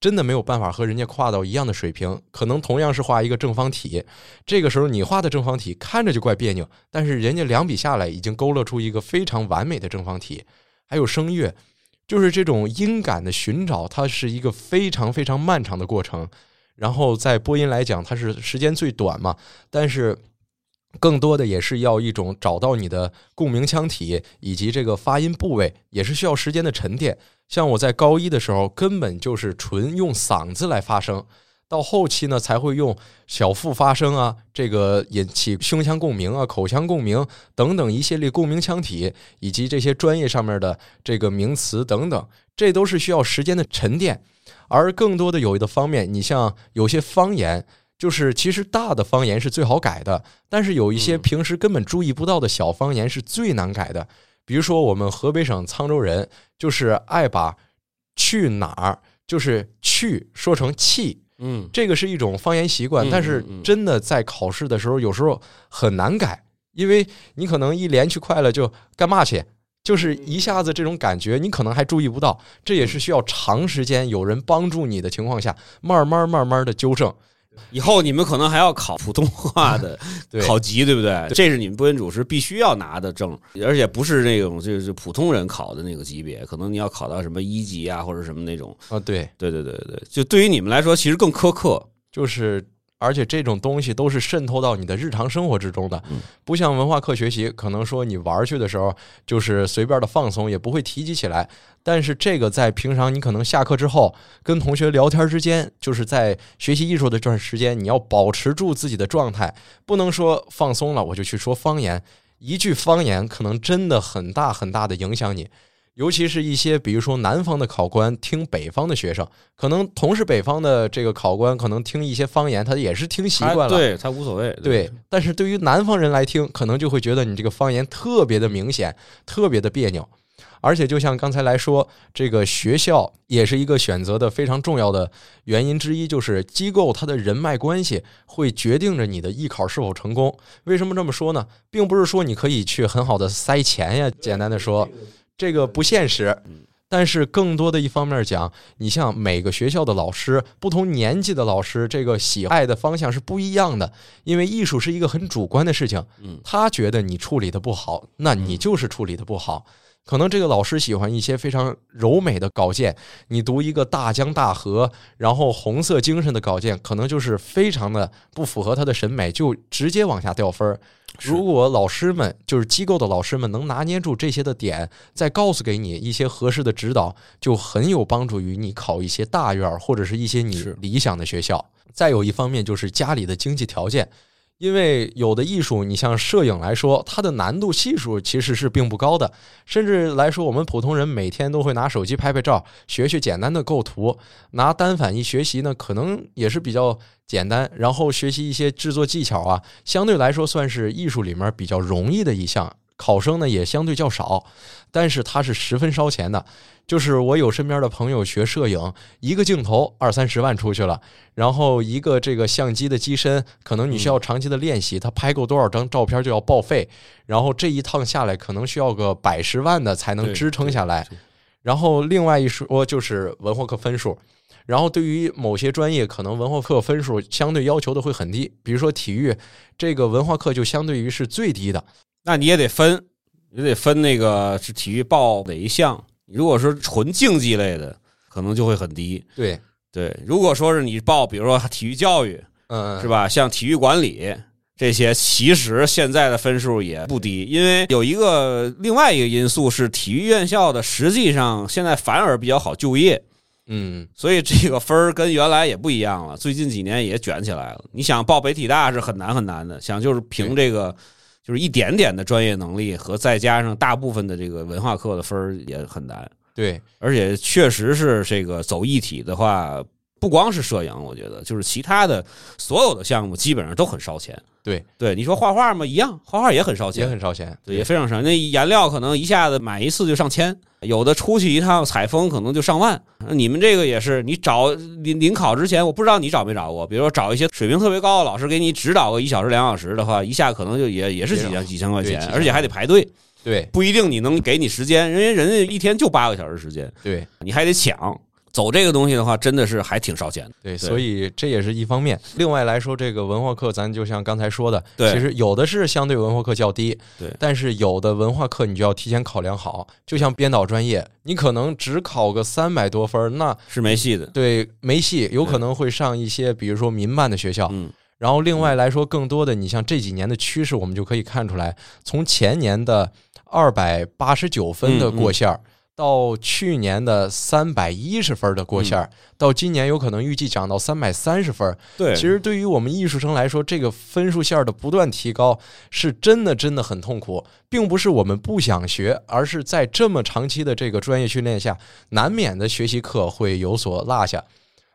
真的没有办法和人家跨到一样的水平，可能同样是画一个正方体，这个时候你画的正方体看着就怪别扭，但是人家两笔下来已经勾勒出一个非常完美的正方体。还有声乐，就是这种音感的寻找，它是一个非常非常漫长的过程。然后在播音来讲，它是时间最短嘛，但是更多的也是要一种找到你的共鸣腔体以及这个发音部位，也是需要时间的沉淀。像我在高一的时候，根本就是纯用嗓子来发声，到后期呢才会用小腹发声啊，这个引起胸腔共鸣啊、口腔共鸣等等一系列共鸣腔体，以及这些专业上面的这个名词等等，这都是需要时间的沉淀。而更多的有的方面，你像有些方言，就是其实大的方言是最好改的，但是有一些平时根本注意不到的小方言是最难改的。比如说，我们河北省沧州人就是爱把“去哪儿”就是“去”说成“气”，嗯，这个是一种方言习惯，但是真的在考试的时候有时候很难改，因为你可能一连去快了就干嘛去，就是一下子这种感觉你可能还注意不到，这也是需要长时间有人帮助你的情况下，慢慢慢慢的纠正。以后你们可能还要考普通话的 <laughs> 考级，对不对？这是你们播音主持必须要拿的证，而且不是那种就是普通人考的那个级别，可能你要考到什么一级啊，或者什么那种啊。对，对，对，对，对，就对于你们来说，其实更苛刻，就是。而且这种东西都是渗透到你的日常生活之中的，不像文化课学习，可能说你玩去的时候就是随便的放松，也不会提及起来。但是这个在平常你可能下课之后跟同学聊天之间，就是在学习艺术的这段时间，你要保持住自己的状态，不能说放松了我就去说方言，一句方言可能真的很大很大的影响你。尤其是一些，比如说南方的考官听北方的学生，可能同是北方的这个考官，可能听一些方言，他也是听习惯了，对他无所谓。对，但是对于南方人来听，可能就会觉得你这个方言特别的明显，特别的别扭。而且就像刚才来说，这个学校也是一个选择的非常重要的原因之一，就是机构它的人脉关系会决定着你的艺考是否成功。为什么这么说呢？并不是说你可以去很好的塞钱呀，简单的说。这个不现实，但是更多的一方面讲，你像每个学校的老师，不同年纪的老师，这个喜爱的方向是不一样的。因为艺术是一个很主观的事情，他觉得你处理的不好，那你就是处理的不好。可能这个老师喜欢一些非常柔美的稿件，你读一个大江大河，然后红色精神的稿件，可能就是非常的不符合他的审美，就直接往下掉分儿。如果老师们就是机构的老师们能拿捏住这些的点，再告诉给你一些合适的指导，就很有帮助于你考一些大院或者是一些你理想的学校。再有一方面就是家里的经济条件。因为有的艺术，你像摄影来说，它的难度系数其实是并不高的。甚至来说，我们普通人每天都会拿手机拍拍照，学学简单的构图，拿单反一学习呢，可能也是比较简单。然后学习一些制作技巧啊，相对来说算是艺术里面比较容易的一项。考生呢也相对较少，但是它是十分烧钱的。就是我有身边的朋友学摄影，一个镜头二三十万出去了，然后一个这个相机的机身，可能你需要长期的练习，他拍够多少张照片就要报废，然后这一趟下来可能需要个百十万的才能支撑下来。然后另外一说就是文化课分数，然后对于某些专业，可能文化课分数相对要求的会很低，比如说体育，这个文化课就相对于是最低的。那你也得分，也得分那个是体育报哪一项。如果说纯竞技类的，可能就会很低。对对，如果说是你报，比如说体育教育，嗯，是吧？像体育管理这些，其实现在的分数也不低。因为有一个另外一个因素是，体育院校的实际上现在反而比较好就业。嗯，所以这个分儿跟原来也不一样了。最近几年也卷起来了。你想报北体大是很难很难的，想就是凭这个就是一点点的专业能力和再加上大部分的这个文化课的分儿也很难。对，而且确实是这个走一体的话，不光是摄影，我觉得就是其他的所有的项目基本上都很烧钱。对对，你说画画嘛，一样，画画也很烧钱，也很烧钱，对，也非常烧。那颜料可能一下子买一次就上千，有的出去一趟采风可能就上万。你们这个也是，你找临临考之前，我不知道你找没找过，比如说找一些水平特别高的老师给你指导个一小时两小时的话，一下可能就也也是几千几千块钱，而且还得排队。对，不一定你能给你时间，因为人家一天就八个小时时间，对，你还得抢。走这个东西的话，真的是还挺烧钱的。对，所以这也是一方面。另外来说，这个文化课，咱就像刚才说的，对，其实有的是相对文化课较低，对，但是有的文化课你就要提前考量好。就像编导专业，你可能只考个三百多分，那是没戏的。对，没戏，有可能会上一些，比如说民办的学校。嗯。然后另外来说，更多的，你像这几年的趋势，我们就可以看出来，从前年的二百八十九分的过线儿。到去年的三百一十分的过线儿，到今年有可能预计涨到三百三十分。对，其实对于我们艺术生来说，这个分数线的不断提高，是真的真的很痛苦，并不是我们不想学，而是在这么长期的这个专业训练下，难免的学习课会有所落下。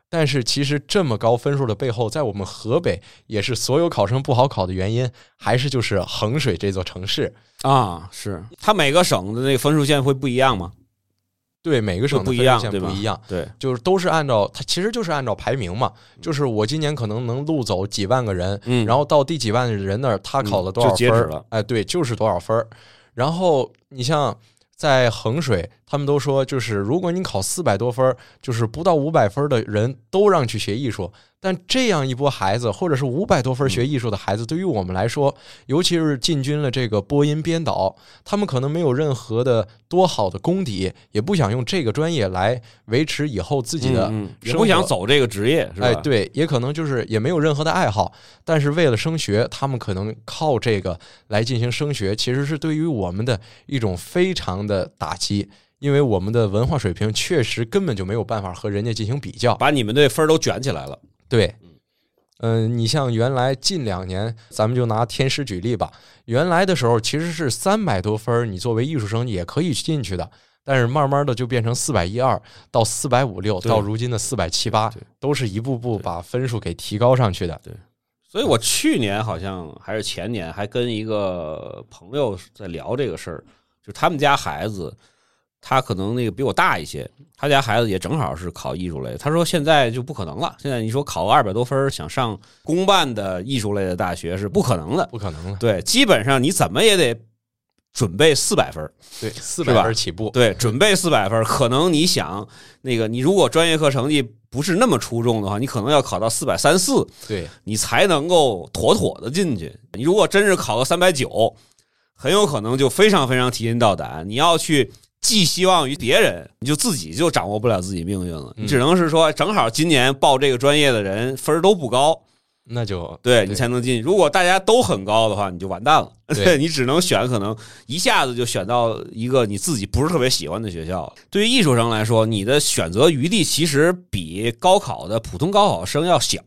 但是其实这么高分数的背后，在我们河北也是所有考生不好考的原因，还是就是衡水这座城市啊，是它每个省的那个分数线会不一样吗？对每个省不一样，不一样，对，就是都是按照它，其实就是按照排名嘛。就是我今年可能能录走几万个人，嗯，然后到第几万人那儿，他考了多少分儿？哎，对，就是多少分儿。然后你像在衡水，他们都说，就是如果你考四百多分，就是不到五百分的人都让去学艺术。但这样一波孩子，或者是五百多分学艺术的孩子，对于我们来说，尤其是进军了这个播音编导，他们可能没有任何的多好的功底，也不想用这个专业来维持以后自己的，也不想走这个职业，是吧？哎，对，也可能就是也没有任何的爱好，但是为了升学，他们可能靠这个来进行升学，其实是对于我们的一种非常的打击，因为我们的文化水平确实根本就没有办法和人家进行比较，把你们的分都卷起来了。对，嗯，你像原来近两年，咱们就拿天师举例吧。原来的时候其实是三百多分，你作为艺术生也可以进去的。但是慢慢的就变成四百一二到四百五六，到如今的四百七八，都是一步步把分数给提高上去的。对，所以我去年好像还是前年，还跟一个朋友在聊这个事儿，就他们家孩子。他可能那个比我大一些，他家孩子也正好是考艺术类。他说现在就不可能了，现在你说考个二百多分想上公办的艺术类的大学是不可能的，不可能的。对，基本上你怎么也得准备四百分，对，四百分起步。对，准备四百分，可能你想那个你如果专业课成绩不是那么出众的话，你可能要考到四百三四，对你才能够妥妥的进去。你如果真是考个三百九，很有可能就非常非常提心吊胆，你要去。寄希望于别人，你就自己就掌握不了自己命运了。你只能是说，正好今年报这个专业的人分都不高，那就对你才能进。如果大家都很高的话，你就完蛋了。对你只能选可能一下子就选到一个你自己不是特别喜欢的学校。对于艺术生来说，你的选择余地其实比高考的普通高考生要小，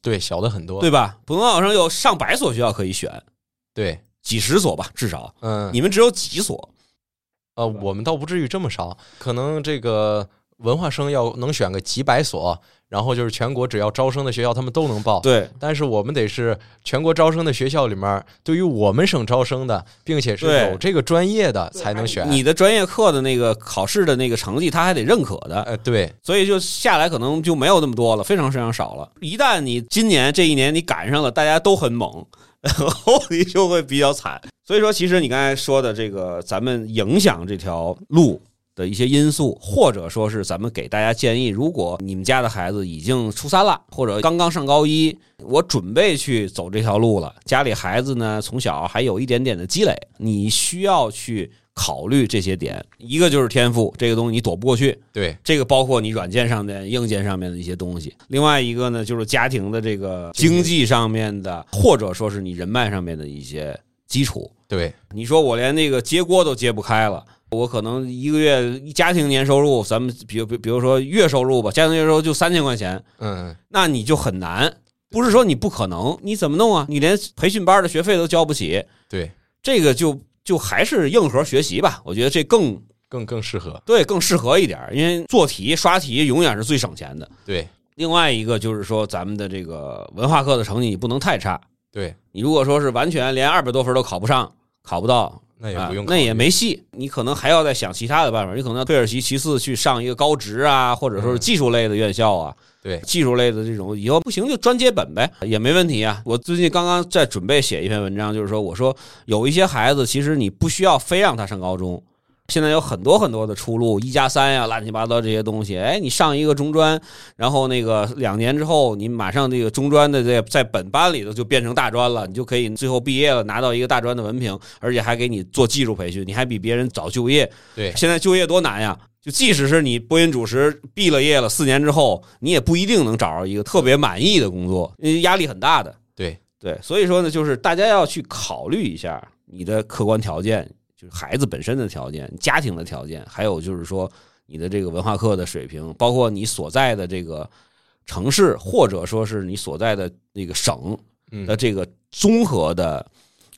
对，小的很多，对吧？普通高考生有上百所学校可以选，对，几十所吧，至少。嗯，你们只有几所。呃，我们倒不至于这么少，可能这个文化生要能选个几百所，然后就是全国只要招生的学校，他们都能报。对，但是我们得是全国招生的学校里面，对于我们省招生的，并且是有这个专业的才能选。你的专业课的那个考试的那个成绩，他还得认可的。呃，对，所以就下来可能就没有那么多了，非常非常少了。一旦你今年这一年你赶上了，大家都很猛。后你就会比较惨，所以说，其实你刚才说的这个，咱们影响这条路的一些因素，或者说是咱们给大家建议，如果你们家的孩子已经初三了，或者刚刚上高一，我准备去走这条路了，家里孩子呢从小还有一点点的积累，你需要去。考虑这些点，一个就是天赋，这个东西你躲不过去。对，这个包括你软件上面、硬件上面的一些东西。另外一个呢，就是家庭的这个经济上面的，或者说是你人脉上面的一些基础。对，你说我连那个接锅都揭不开了，我可能一个月家庭年收入，咱们比如比比如说月收入吧，家庭月收入就三千块钱，嗯，那你就很难。不是说你不可能，你怎么弄啊？你连培训班的学费都交不起，对，这个就就还是硬核学习吧。我觉得这更更更适合，对，更适合一点，因为做题刷题永远是最省钱的。对，另外一个就是说，咱们的这个文化课的成绩你不能太差。对你如果说是完全连二百多分都考不上，考不到，那也不用、啊，那也没戏。你可能还要再想其他的办法，你可能要退而其其次去上一个高职啊，或者说是技术类的院校啊。对技术类的这种，以后不行就专接本呗，也没问题啊。我最近刚刚在准备写一篇文章，就是说，我说有一些孩子，其实你不需要非让他上高中，现在有很多很多的出路，一加三呀，乱七八糟这些东西。哎，你上一个中专，然后那个两年之后，你马上这个中专的在在本班里头就变成大专了，你就可以最后毕业了，拿到一个大专的文凭，而且还给你做技术培训，你还比别人早就业。对，现在就业多难呀！就即使是你播音主持毕了业了，四年之后，你也不一定能找着一个特别满意的工作，压力很大的。对对，所以说呢，就是大家要去考虑一下你的客观条件，就是孩子本身的条件、家庭的条件，还有就是说你的这个文化课的水平，包括你所在的这个城市，或者说是你所在的那个省的这个综合的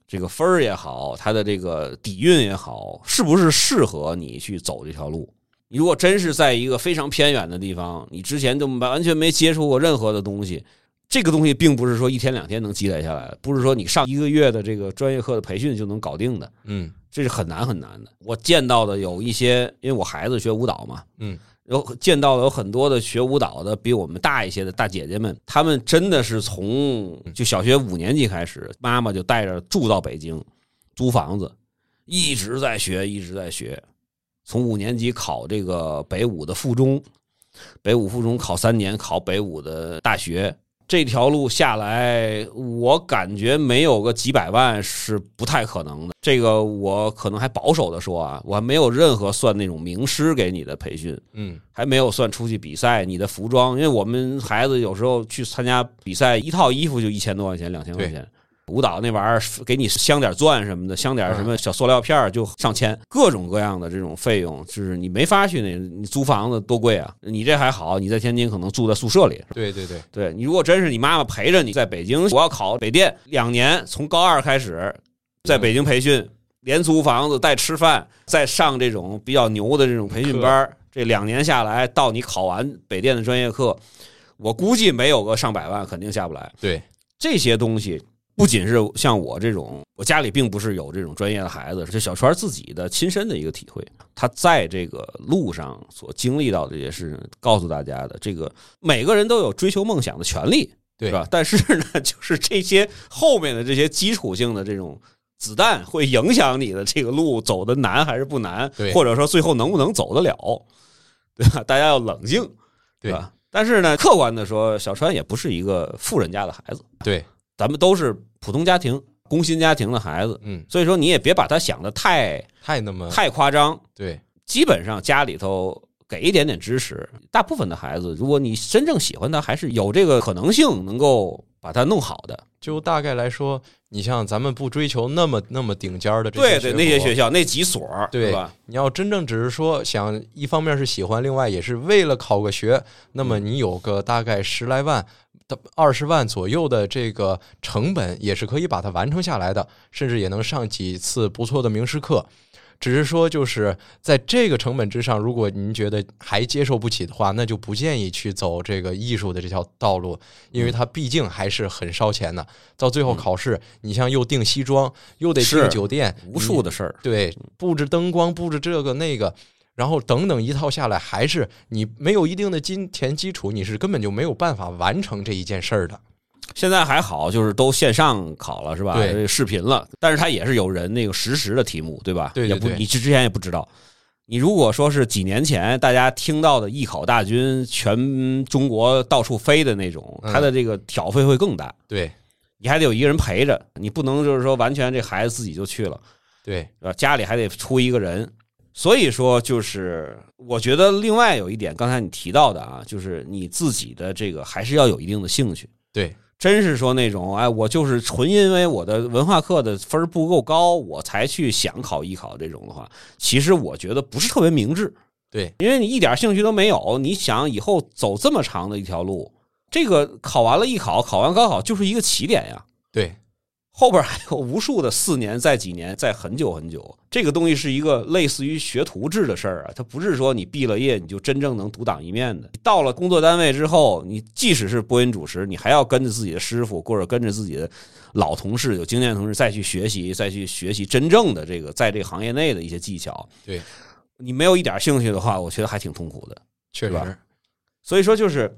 这个分儿也好，它的这个底蕴也好，是不是适合你去走这条路？你如果真是在一个非常偏远的地方，你之前就完全没接触过任何的东西，这个东西并不是说一天两天能积累下来的，不是说你上一个月的这个专业课的培训就能搞定的，嗯，这是很难很难的。我见到的有一些，因为我孩子学舞蹈嘛，嗯，有见到的有很多的学舞蹈的比我们大一些的大姐姐们，她们真的是从就小学五年级开始，妈妈就带着住到北京，租房子，一直在学，一直在学。从五年级考这个北舞的附中，北舞附中考三年，考北舞的大学，这条路下来，我感觉没有个几百万是不太可能的。这个我可能还保守的说啊，我还没有任何算那种名师给你的培训，嗯，还没有算出去比赛你的服装，因为我们孩子有时候去参加比赛，一套衣服就一千多块钱，两千块钱。舞蹈那玩意儿给你镶点钻什么的，镶点什么小塑料片儿就上千，各种各样的这种费用，就是你没法去那，你租房子多贵啊！<laughs> 你这还好，你在天津可能住在宿舍里。对对对，对你如果真是你妈妈陪着你在北京，我要考北电两年，从高二开始在北京培训，连租房子带吃饭，再上这种比较牛的这种培训班，这两年下来，到你考完北电的专业课，我估计没有个上百万，肯定下不来。对这些东西。不仅是像我这种，我家里并不是有这种专业的孩子，是小川自己的亲身的一个体会。他在这个路上所经历到这些事情，告诉大家的，这个每个人都有追求梦想的权利，对吧？但是呢，<laughs> 就是这些后面的这些基础性的这种子弹，会影响你的这个路走的难还是不难，或者说最后能不能走得了，对吧？大家要冷静，对吧？但是呢，客观的说，小川也不是一个富人家的孩子，对。咱们都是普通家庭、工薪家庭的孩子，嗯，所以说你也别把他想的太太那么太夸张。对，基本上家里头给一点点支持，大部分的孩子，如果你真正喜欢他，还是有这个可能性能够把他弄好的。就大概来说，你像咱们不追求那么那么顶尖的这对对那些学校那几所，对吧？你要真正只是说想一方面是喜欢，另外也是为了考个学，那么你有个大概十来万。二十万左右的这个成本也是可以把它完成下来的，甚至也能上几次不错的名师课。只是说，就是在这个成本之上，如果您觉得还接受不起的话，那就不建议去走这个艺术的这条道路，因为它毕竟还是很烧钱的。到最后考试，你像又订西装，又得订酒店，无数的事儿。对，布置灯光，布置这个那个。然后等等一套下来，还是你没有一定的金钱基础，你是根本就没有办法完成这一件事儿的。现在还好，就是都线上考了，是吧？对，视频了，但是它也是有人那个实时的题目，对吧？对，也不，你之之前也不知道。你如果说是几年前大家听到的艺考大军全中国到处飞的那种，他的这个挑费会更大。对，你还得有一个人陪着，你不能就是说完全这孩子自己就去了，对？家里还得出一个人。所以说，就是我觉得另外有一点，刚才你提到的啊，就是你自己的这个还是要有一定的兴趣。对，真是说那种，哎，我就是纯因为我的文化课的分不够高，我才去想考艺考这种的话，其实我觉得不是特别明智。对，因为你一点兴趣都没有，你想以后走这么长的一条路，这个考完了艺考，考完高考就是一个起点呀。对，后边还有无数的四年、再几年、再很久很久，这个东西是一个类似于学徒制的事儿啊。它不是说你毕了业你就真正能独当一面的。到了工作单位之后，你即使是播音主持，你还要跟着自己的师傅或者跟着自己的老同事、有经验同事再去学习，再去学习真正的这个在这个行业内的一些技巧。对。你没有一点兴趣的话，我觉得还挺痛苦的，确实。所以说，就是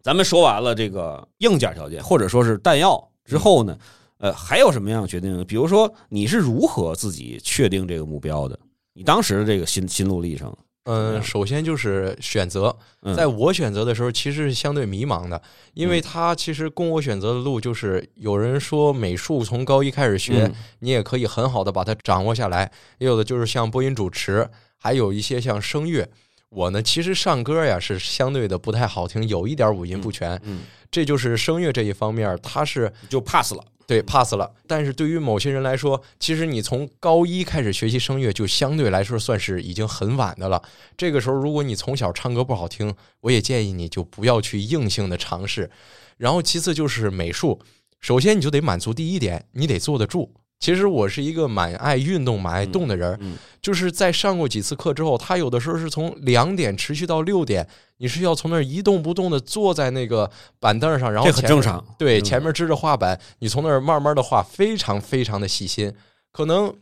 咱们说完了这个硬件条件，或者说是弹药之后呢，呃，还有什么样的决定？比如说，你是如何自己确定这个目标的？你当时的这个心心路历程？嗯，首先就是选择，在我选择的时候，其实是相对迷茫的，因为他其实供我选择的路就是，有人说美术从高一开始学，你也可以很好的把它掌握下来；也有的就是像播音主持，还有一些像声乐。我呢，其实唱歌呀是相对的不太好听，有一点五音不全。嗯，这就是声乐这一方面，他是就 pass 了。对，pass 了。但是对于某些人来说，其实你从高一开始学习声乐，就相对来说算是已经很晚的了。这个时候，如果你从小唱歌不好听，我也建议你就不要去硬性的尝试。然后，其次就是美术，首先你就得满足第一点，你得坐得住。其实我是一个蛮爱运动、蛮爱动的人，就是在上过几次课之后，他有的时候是从两点持续到六点，你是要从那儿一动不动的坐在那个板凳上，然后这很正常。对，前面支着画板，你从那儿慢慢的画，非常非常的细心。可能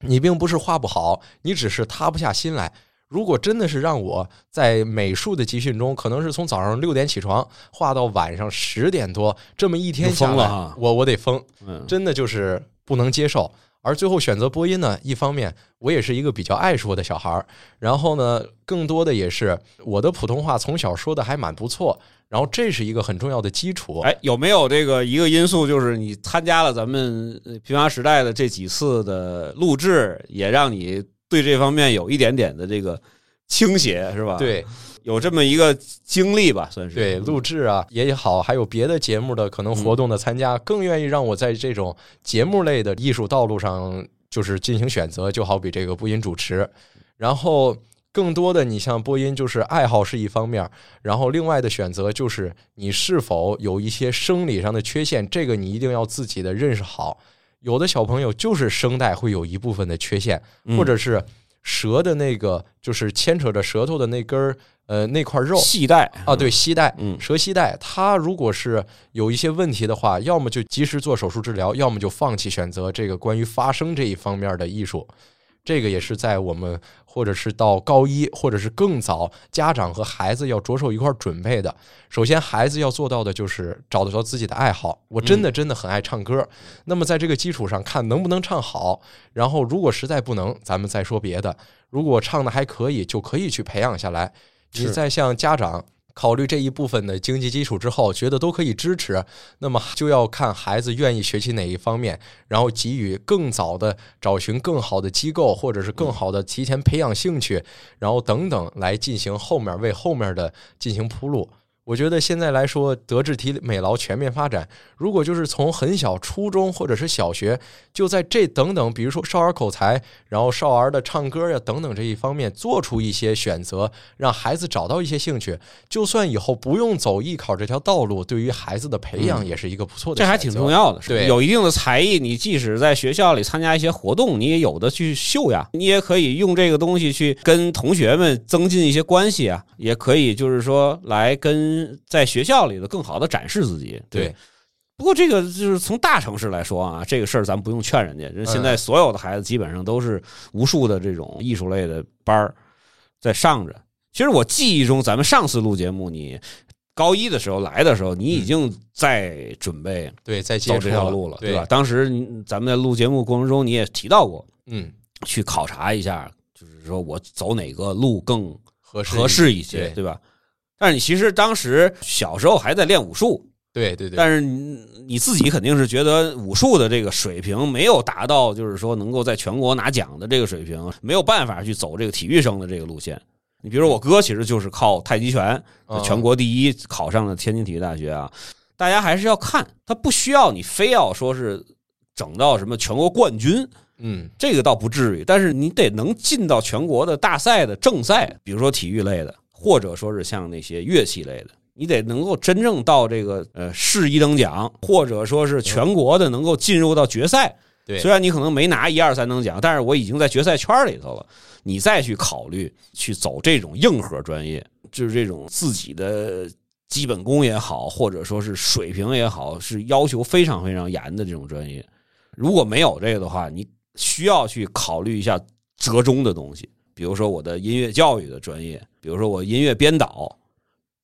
你并不是画不好，你只是塌不下心来。如果真的是让我在美术的集训中，可能是从早上六点起床画到晚上十点多，这么一天下来，我我得疯，真的就是。不能接受，而最后选择播音呢？一方面，我也是一个比较爱说的小孩儿，然后呢，更多的也是我的普通话从小说的还蛮不错，然后这是一个很重要的基础。哎，有没有这个一个因素，就是你参加了咱们平凡时代的这几次的录制，也让你对这方面有一点点的这个倾斜，是吧？对。有这么一个经历吧，算是对录制啊也好，还有别的节目的可能活动的参加，更愿意让我在这种节目类的艺术道路上就是进行选择。就好比这个播音主持，然后更多的你像播音就是爱好是一方面，然后另外的选择就是你是否有一些生理上的缺陷，这个你一定要自己的认识好。有的小朋友就是声带会有一部分的缺陷，或者是舌的那个就是牵扯着舌头的那根儿。呃，那块肉系带啊，对，系带，嗯，舌系带，它如果是有一些问题的话，要么就及时做手术治疗，要么就放弃选择这个关于发声这一方面的艺术。这个也是在我们或者是到高一或者是更早，家长和孩子要着手一块准备的。首先，孩子要做到的就是找得到自己的爱好。我真的真的很爱唱歌，那么在这个基础上看能不能唱好，然后如果实在不能，咱们再说别的。如果唱的还可以，就可以去培养下来。你再向家长考虑这一部分的经济基础之后，觉得都可以支持，那么就要看孩子愿意学习哪一方面，然后给予更早的找寻更好的机构，或者是更好的提前培养兴趣，然后等等来进行后面为后面的进行铺路。我觉得现在来说，德智体美劳全面发展。如果就是从很小初中或者是小学，就在这等等，比如说少儿口才，然后少儿的唱歌呀等等这一方面做出一些选择，让孩子找到一些兴趣。就算以后不用走艺考这条道路，对于孩子的培养也是一个不错的。这还挺重要的，对，有一定的才艺，你即使在学校里参加一些活动，你也有的去秀呀。你也可以用这个东西去跟同学们增进一些关系啊，也可以就是说来跟。在学校里头更好的展示自己，对。不过这个就是从大城市来说啊，这个事儿咱不用劝人家。人现在所有的孩子基本上都是无数的这种艺术类的班儿在上着。其实我记忆中，咱们上次录节目，你高一的时候来的时候，你已经在准备对在走这条路了，对吧？当时咱们在录节目过程中，你也提到过，嗯，去考察一下，就是说我走哪个路更合适合适一些，对吧？但是你其实当时小时候还在练武术，对对对。但是你自己肯定是觉得武术的这个水平没有达到，就是说能够在全国拿奖的这个水平，没有办法去走这个体育生的这个路线。你比如我哥，其实就是靠太极拳全国第一考上了天津体育大学啊。大家还是要看，他不需要你非要说是整到什么全国冠军，嗯，这个倒不至于，但是你得能进到全国的大赛的正赛，比如说体育类的，或者说是像那些乐器类的，你得能够真正到这个呃市一等奖，或者说是全国的能够进入到决赛。对，虽然你可能没拿一二三等奖，但是我已经在决赛圈里头了。你再去考虑去走这种硬核专业，就是这种自己的基本功也好，或者说是水平也好，是要求非常非常严的这种专业。如果没有这个的话，你需要去考虑一下折中的东西，比如说我的音乐教育的专业，比如说我音乐编导、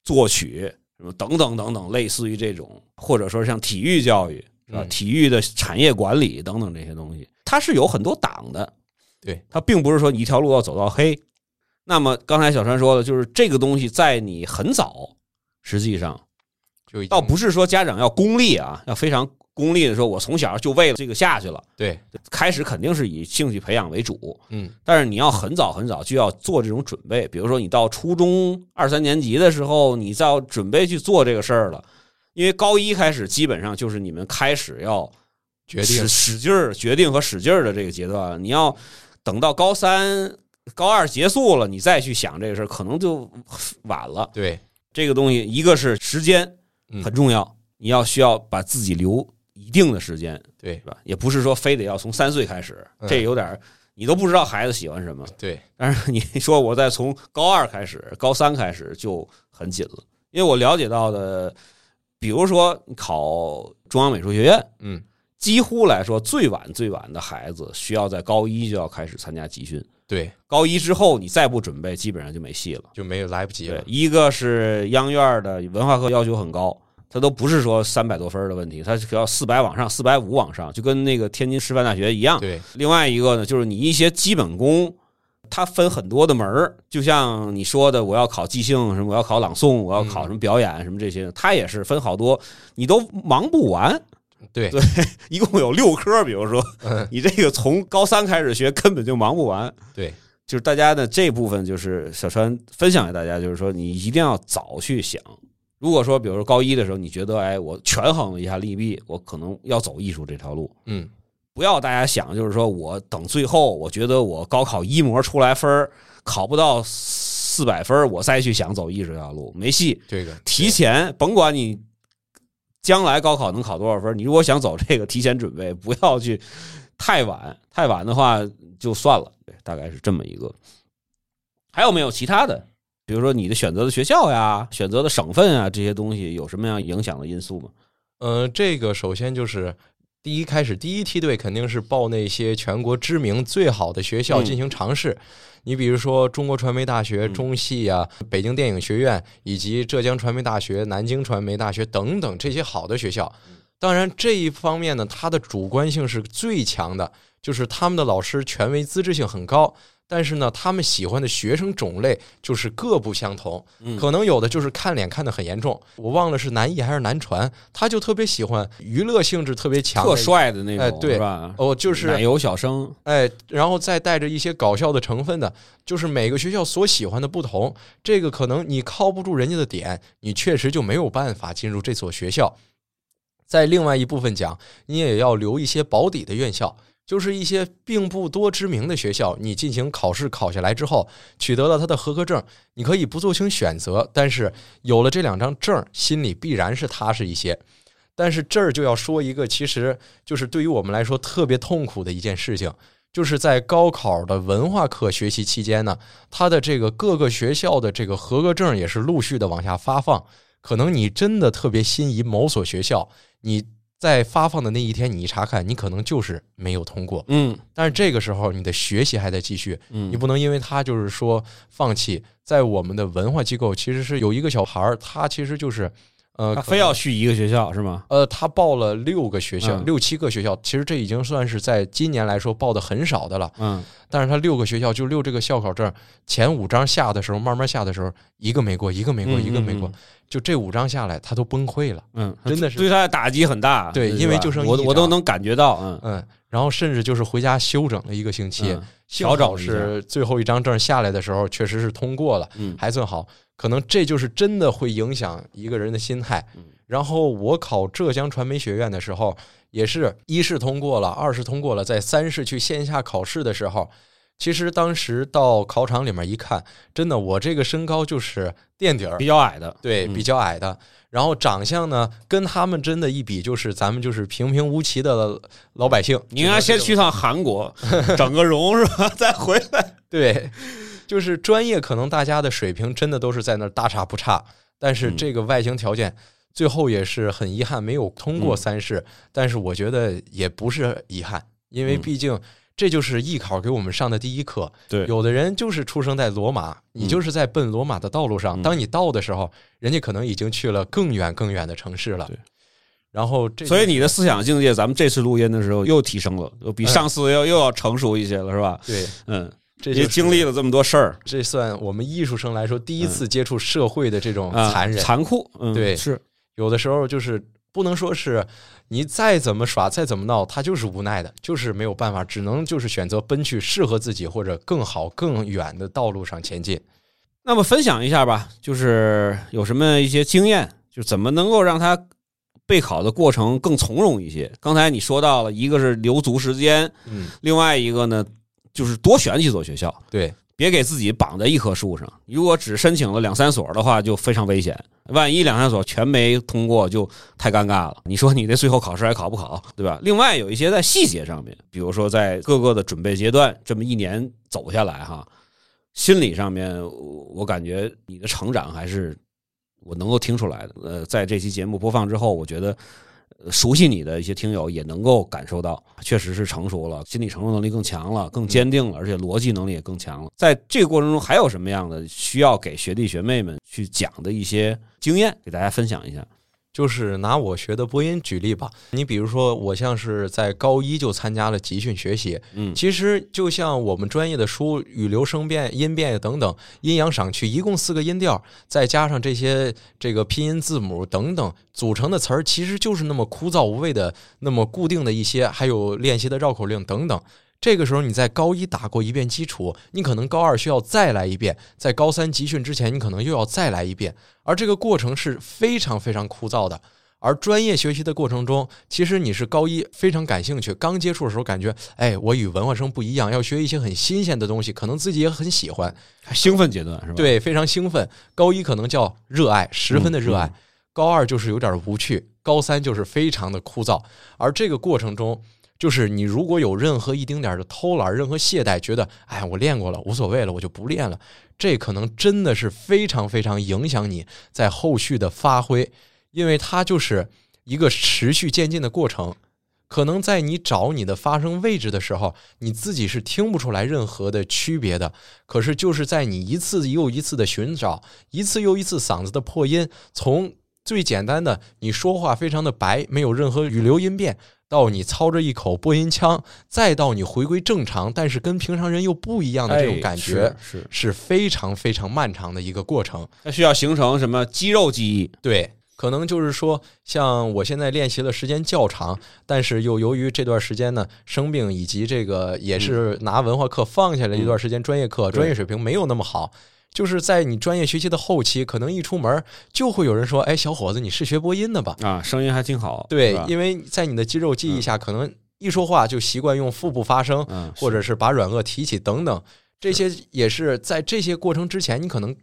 作曲什么等等等等，类似于这种，或者说像体育教育。是吧？体育的产业管理等等这些东西，它是有很多档的。对，它并不是说你一条路要走到黑。那么刚才小川说的，就是这个东西在你很早，实际上就倒不是说家长要功利啊，要非常功利的说，我从小就为了这个下去了。对，开始肯定是以兴趣培养为主。嗯，但是你要很早很早就要做这种准备，比如说你到初中二三年级的时候，你就要准备去做这个事儿了。因为高一开始基本上就是你们开始要决定使劲儿决定和使劲儿的这个阶段，你要等到高三、高二结束了，你再去想这个事儿，可能就晚了。对这个东西，一个是时间很重要，你要需要把自己留一定的时间，对，是吧？也不是说非得要从三岁开始，这有点你都不知道孩子喜欢什么。对，但是你说我再从高二开始、高三开始就很紧了，因为我了解到的。比如说，考中央美术学院，嗯，几乎来说最晚最晚的孩子需要在高一就要开始参加集训。对，高一之后你再不准备，基本上就没戏了，就没有来不及了。一个是央院的文化课要求很高，它都不是说三百多分的问题，它要四百往上，四百五往上，就跟那个天津师范大学一样。对，另外一个呢，就是你一些基本功。它分很多的门儿，就像你说的，我要考即兴什么，我要考朗诵，我要考什么表演什么这些，它也是分好多，你都忙不完。对对，<laughs> 一共有六科，比如说你这个从高三开始学，根本就忙不完。对，就是大家的这部分，就是小川分享给大家，就是说你一定要早去想。如果说，比如说高一的时候，你觉得哎，我权衡了一下利弊，我可能要走艺术这条路。嗯。不要大家想，就是说我等最后，我觉得我高考一模出来分考不到四百分我再去想走艺术这条路，没戏。这个提前，甭管你将来高考能考多少分你如果想走这个，提前准备，不要去太晚。太晚的话就算了。对，大概是这么一个。还有没有其他的？比如说你的选择的学校呀，选择的省份啊，这些东西有什么样影响的因素吗？呃，这个首先就是。第一开始，第一梯队肯定是报那些全国知名最好的学校进行尝试。你比如说中国传媒大学、中戏啊、北京电影学院以及浙江传媒大学、南京传媒大学等等这些好的学校。当然，这一方面呢，它的主观性是最强的，就是他们的老师权威资质性很高。但是呢，他们喜欢的学生种类就是各不相同，可能有的就是看脸看得很严重。我忘了是南艺还是南传，他就特别喜欢娱乐性质特别强、特帅的那种，哎，对吧？哦，就是奶油小生，哎，然后再带着一些搞笑的成分的，就是每个学校所喜欢的不同。这个可能你靠不住人家的点，你确实就没有办法进入这所学校。在另外一部分讲，你也要留一些保底的院校。就是一些并不多知名的学校，你进行考试考下来之后，取得了他的合格证，你可以不做清选择，但是有了这两张证，心里必然是踏实一些。但是这儿就要说一个，其实就是对于我们来说特别痛苦的一件事情，就是在高考的文化课学习期间呢，他的这个各个学校的这个合格证也是陆续的往下发放。可能你真的特别心仪某所学校，你。在发放的那一天，你一查看，你可能就是没有通过。嗯，但是这个时候你的学习还在继续，嗯，你不能因为他就是说放弃。在我们的文化机构，其实是有一个小孩儿，他其实就是。呃，他非要去一个学校是吗？呃，他报了六个学校，六七个学校，其实这已经算是在今年来说报的很少的了。嗯，但是他六个学校就六这个校考证，前五张下的时候，慢慢下的时候，一个没过，一个没过，一个没过，就这五张下来，他都崩溃了。嗯，真的是对他的打击很大。对，因为就剩我我都能感觉到。嗯嗯，然后甚至就是回家休整了一个星期，调整是最后一张证下来的时候，确实是通过了，还算好。可能这就是真的会影响一个人的心态。然后我考浙江传媒学院的时候，也是一试通过了，二试通过了，在三试去线下考试的时候，其实当时到考场里面一看，真的我这个身高就是垫底儿，比较矮的，对，比较矮的。然后长相呢，跟他们真的一比，就是咱们就是平平无奇的老百姓。你应该先去趟韩国 <laughs> 整个容是吧？再回来。对，就是专业可能大家的水平真的都是在那儿大差不差，但是这个外形条件最后也是很遗憾没有通过三试。但是我觉得也不是遗憾，因为毕竟。这就是艺考给我们上的第一课。对，有的人就是出生在罗马，你就是在奔罗马的道路上。当你到的时候，人家可能已经去了更远更远的城市了。对，然后这，所以你的思想境界，咱们这次录音的时候又提升了，比上次要又要成熟一些了，是吧？对，嗯，也经历了这么多事儿，这算我们艺术生来说第一次接触社会的这种残忍、残酷。对，是有的时候就是不能说是。你再怎么耍，再怎么闹，他就是无奈的，就是没有办法，只能就是选择奔去适合自己或者更好、更远的道路上前进。那么分享一下吧，就是有什么一些经验，就怎么能够让他备考的过程更从容一些。刚才你说到了，一个是留足时间，嗯，另外一个呢，就是多选几所学校，对。别给自己绑在一棵树上。如果只申请了两三所的话，就非常危险。万一两三所全没通过，就太尴尬了。你说你这最后考试还考不考，对吧？另外有一些在细节上面，比如说在各个的准备阶段，这么一年走下来哈，心理上面，我感觉你的成长还是我能够听出来的。呃，在这期节目播放之后，我觉得。熟悉你的一些听友也能够感受到，确实是成熟了，心理承受能力更强了，更坚定了，而且逻辑能力也更强了。在这个过程中，还有什么样的需要给学弟学妹们去讲的一些经验，给大家分享一下？就是拿我学的播音举例吧，你比如说我像是在高一就参加了集训学习，嗯，其实就像我们专业的书，语流声变、音变等等，阴阳赏去，一共四个音调，再加上这些这个拼音字母等等组成的词儿，其实就是那么枯燥无味的，那么固定的一些，还有练习的绕口令等等。这个时候你在高一打过一遍基础，你可能高二需要再来一遍，在高三集训之前，你可能又要再来一遍，而这个过程是非常非常枯燥的。而专业学习的过程中，其实你是高一非常感兴趣，刚接触的时候感觉，哎，我与文化生不一样，要学一些很新鲜的东西，可能自己也很喜欢，兴奋阶段是吧？对，非常兴奋。高一可能叫热爱，十分的热爱；高二就是有点无趣，高三就是非常的枯燥。而这个过程中，就是你如果有任何一丁点的偷懒、任何懈怠，觉得哎，我练过了，无所谓了，我就不练了，这可能真的是非常非常影响你在后续的发挥，因为它就是一个持续渐进的过程。可能在你找你的发声位置的时候，你自己是听不出来任何的区别的。可是就是在你一次又一次的寻找，一次又一次嗓子的破音，从最简单的你说话非常的白，没有任何语流音变。到你操着一口播音腔，再到你回归正常，但是跟平常人又不一样的这种感觉，是是非常非常漫长的一个过程。它需要形成什么肌肉记忆？对，可能就是说，像我现在练习的时间较长，但是又由于这段时间呢生病，以及这个也是拿文化课放下来一段时间，专业课专业水平没有那么好。就是在你专业学习的后期，可能一出门就会有人说：“哎，小伙子，你是学播音的吧？”啊，声音还挺好。对，因为在你的肌肉记忆下，可能一说话就习惯用腹部发声，或者是把软腭提起等等。这些也是在这些过程之前，你可能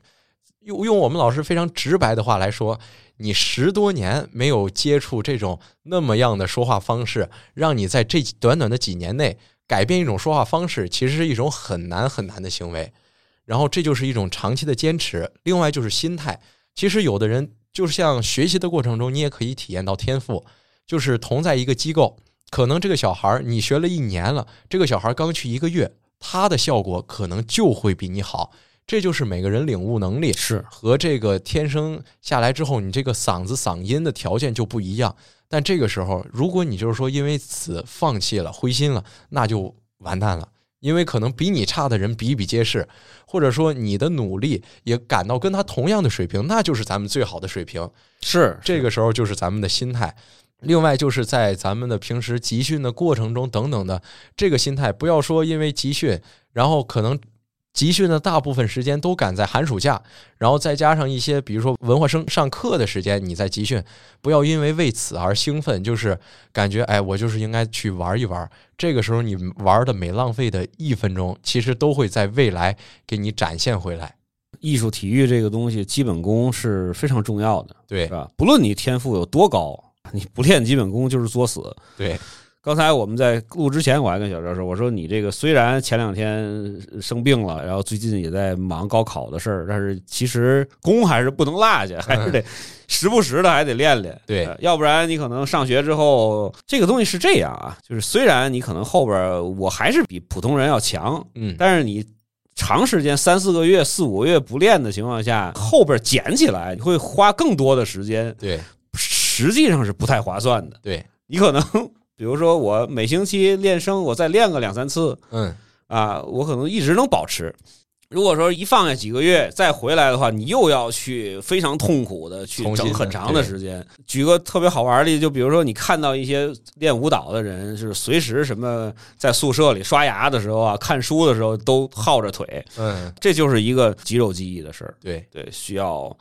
用用我们老师非常直白的话来说，你十多年没有接触这种那么样的说话方式，让你在这短短的几年内改变一种说话方式，其实是一种很难很难的行为。然后这就是一种长期的坚持。另外就是心态。其实有的人就是像学习的过程中，你也可以体验到天赋。就是同在一个机构，可能这个小孩你学了一年了，这个小孩刚去一个月，他的效果可能就会比你好。这就是每个人领悟能力是和这个天生下来之后，你这个嗓子嗓音的条件就不一样。但这个时候，如果你就是说因为此放弃了、灰心了，那就完蛋了。因为可能比你差的人比比皆是，或者说你的努力也感到跟他同样的水平，那就是咱们最好的水平。是这个时候就是咱们的心态。另外就是在咱们的平时集训的过程中等等的这个心态，不要说因为集训，然后可能集训的大部分时间都赶在寒暑假，然后再加上一些比如说文化生上课的时间，你在集训，不要因为为此而兴奋，就是感觉哎，我就是应该去玩一玩。这个时候你玩的每浪费的一分钟，其实都会在未来给你展现回来。艺术体育这个东西，基本功是非常重要的，对，是吧？不论你天赋有多高，你不练基本功就是作死，对。刚才我们在录之前，我还跟小赵说：“我说你这个虽然前两天生病了，然后最近也在忙高考的事儿，但是其实功还是不能落下，还是得时不时的还得练练。对，要不然你可能上学之后，这个东西是这样啊，就是虽然你可能后边我还是比普通人要强，嗯，但是你长时间三四个月、四五个月不练的情况下，后边捡起来你会花更多的时间，对，实际上是不太划算的。对你可能。”比如说，我每星期练声，我再练个两三次，嗯，啊，我可能一直能保持。如果说一放下几个月再回来的话，你又要去非常痛苦的去整很长的时间。举个特别好玩的例子，就比如说你看到一些练舞蹈的人，是随时什么在宿舍里刷牙的时候啊，看书的时候都耗着腿，嗯，这就是一个肌肉记忆的事儿。对对，需要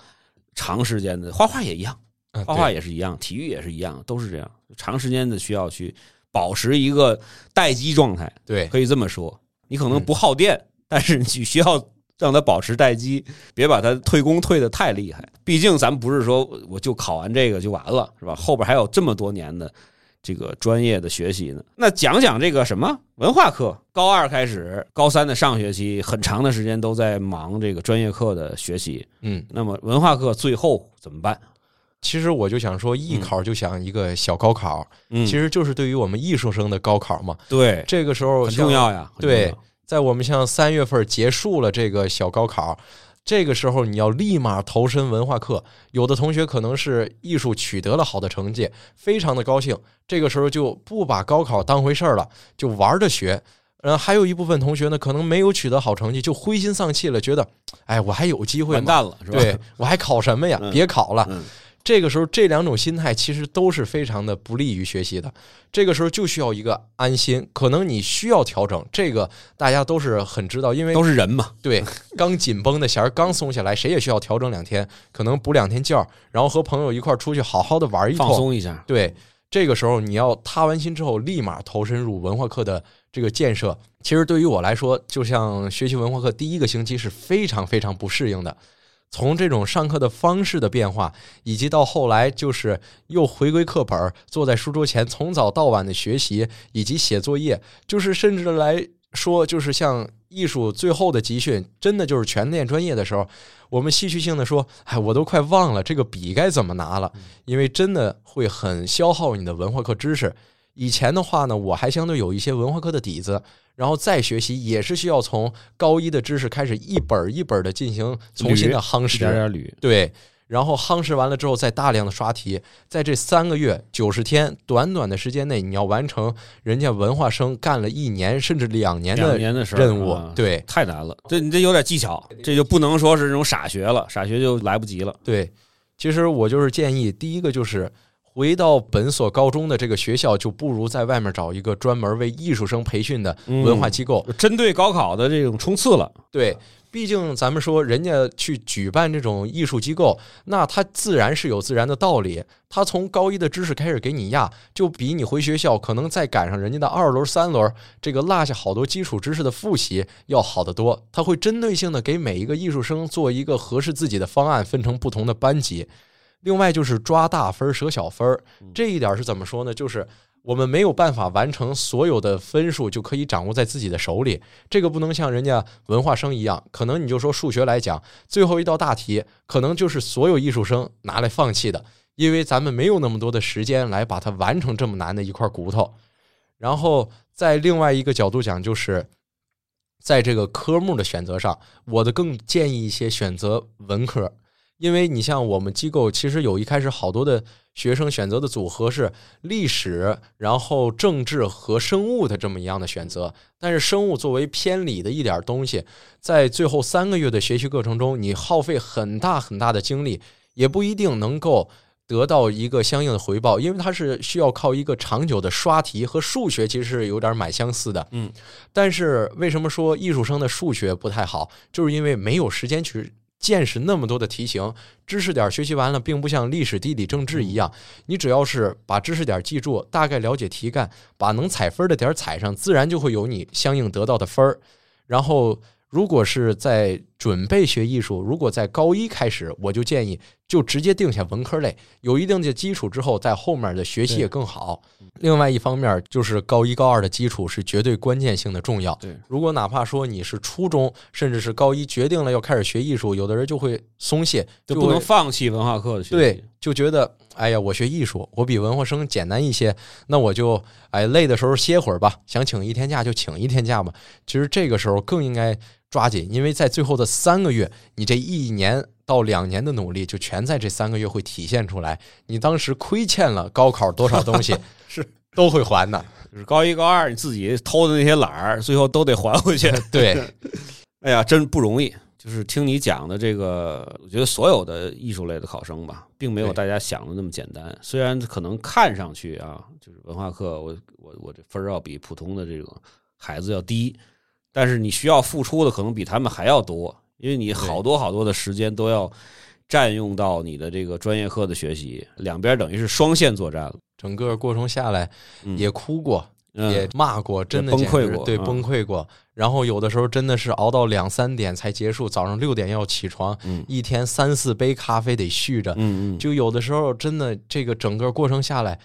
长时间的，画画也一样。画画也是一样，体育也是一样，都是这样，长时间的需要去保持一个待机状态。对，可以这么说，你可能不耗电，但是你需要让它保持待机，别把它退工退的太厉害。毕竟咱不是说我就考完这个就完了，是吧？后边还有这么多年的这个专业的学习呢。那讲讲这个什么文化课，高二开始，高三的上学期很长的时间都在忙这个专业课的学习。嗯，那么文化课最后怎么办？其实我就想说，艺考就想一个小高考，其实就是对于我们艺术生的高考嘛。对，这个时候很重要呀。对，在我们像三月份结束了这个小高考，这个时候你要立马投身文化课。有的同学可能是艺术取得了好的成绩，非常的高兴，这个时候就不把高考当回事儿了，就玩着学。然后，还有一部分同学呢，可能没有取得好成绩，就灰心丧气了，觉得，哎，我还有机会，完蛋了，是吧？对我还考什么呀？别考了。这个时候，这两种心态其实都是非常的不利于学习的。这个时候就需要一个安心，可能你需要调整。这个大家都是很知道，因为都是人嘛。<laughs> 对，刚紧绷的弦儿刚松下来，谁也需要调整两天，可能补两天觉，然后和朋友一块儿出去好好的玩一放松一下。对，这个时候你要踏完心之后，立马投身入文化课的这个建设。其实对于我来说，就像学习文化课第一个星期是非常非常不适应的。从这种上课的方式的变化，以及到后来就是又回归课本，坐在书桌前从早到晚的学习以及写作业，就是甚至来说，就是像艺术最后的集训，真的就是全练专业的时候，我们戏剧性的说，哎，我都快忘了这个笔该怎么拿了，因为真的会很消耗你的文化课知识。以前的话呢，我还相对有一些文化课的底子。然后再学习也是需要从高一的知识开始，一本一本的进行重新的夯实，点点捋。对，然后夯实完了之后，再大量的刷题，在这三个月九十天短短的时间内，你要完成人家文化生干了一年甚至两年的任务，对，太难了。这你这有点技巧，这就不能说是那种傻学了，傻学就来不及了。对，其实我就是建议，第一个就是。回到本所高中的这个学校，就不如在外面找一个专门为艺术生培训的文化机构，针对高考的这种冲刺了。对，毕竟咱们说人家去举办这种艺术机构，那他自然是有自然的道理。他从高一的知识开始给你压，就比你回学校可能再赶上人家的二轮、三轮，这个落下好多基础知识的复习要好得多。他会针对性的给每一个艺术生做一个合适自己的方案，分成不同的班级。另外就是抓大分舍小分这一点是怎么说呢？就是我们没有办法完成所有的分数就可以掌握在自己的手里，这个不能像人家文化生一样，可能你就说数学来讲，最后一道大题可能就是所有艺术生拿来放弃的，因为咱们没有那么多的时间来把它完成这么难的一块骨头。然后在另外一个角度讲，就是在这个科目的选择上，我的更建议一些选择文科。因为你像我们机构，其实有一开始好多的学生选择的组合是历史，然后政治和生物的这么一样的选择。但是生物作为偏理的一点东西，在最后三个月的学习过程中，你耗费很大很大的精力，也不一定能够得到一个相应的回报，因为它是需要靠一个长久的刷题和数学其实是有点蛮相似的，嗯。但是为什么说艺术生的数学不太好？就是因为没有时间去见识那么多的题型，知识点学习完了，并不像历史、地理、政治一样，你只要是把知识点记住，大概了解题干，把能踩分的点踩上，自然就会有你相应得到的分儿。然后。如果是在准备学艺术，如果在高一开始，我就建议就直接定下文科类，有一定的基础之后，在后面的学习也更好。另外一方面，就是高一高二的基础是绝对关键性的重要。对，如果哪怕说你是初中，甚至是高一决定了要开始学艺术，有的人就会松懈，就不能放弃文化课的学习。对，就觉得哎呀，我学艺术，我比文化生简单一些，那我就哎累的时候歇会儿吧，想请一天假就请一天假吧。其实这个时候更应该。抓紧，因为在最后的三个月，你这一年到两年的努力就全在这三个月会体现出来。你当时亏欠了高考多少东西，<laughs> 是都会还的。就是高一高二你自己偷的那些懒儿，最后都得还回去。<laughs> 对，<laughs> 哎呀，真不容易。就是听你讲的这个，我觉得所有的艺术类的考生吧，并没有大家想的那么简单。虽然可能看上去啊，就是文化课，我我我这分儿要比普通的这种孩子要低。但是你需要付出的可能比他们还要多，因为你好多好多的时间都要占用到你的这个专业课的学习，两边等于是双线作战了。整个过程下来也哭过，也骂过，真的崩溃过，对，崩溃过。然后有的时候真的是熬到两三点才结束，早上六点要起床，一天三四杯咖啡得续着，就有的时候真的这个整个过程下来。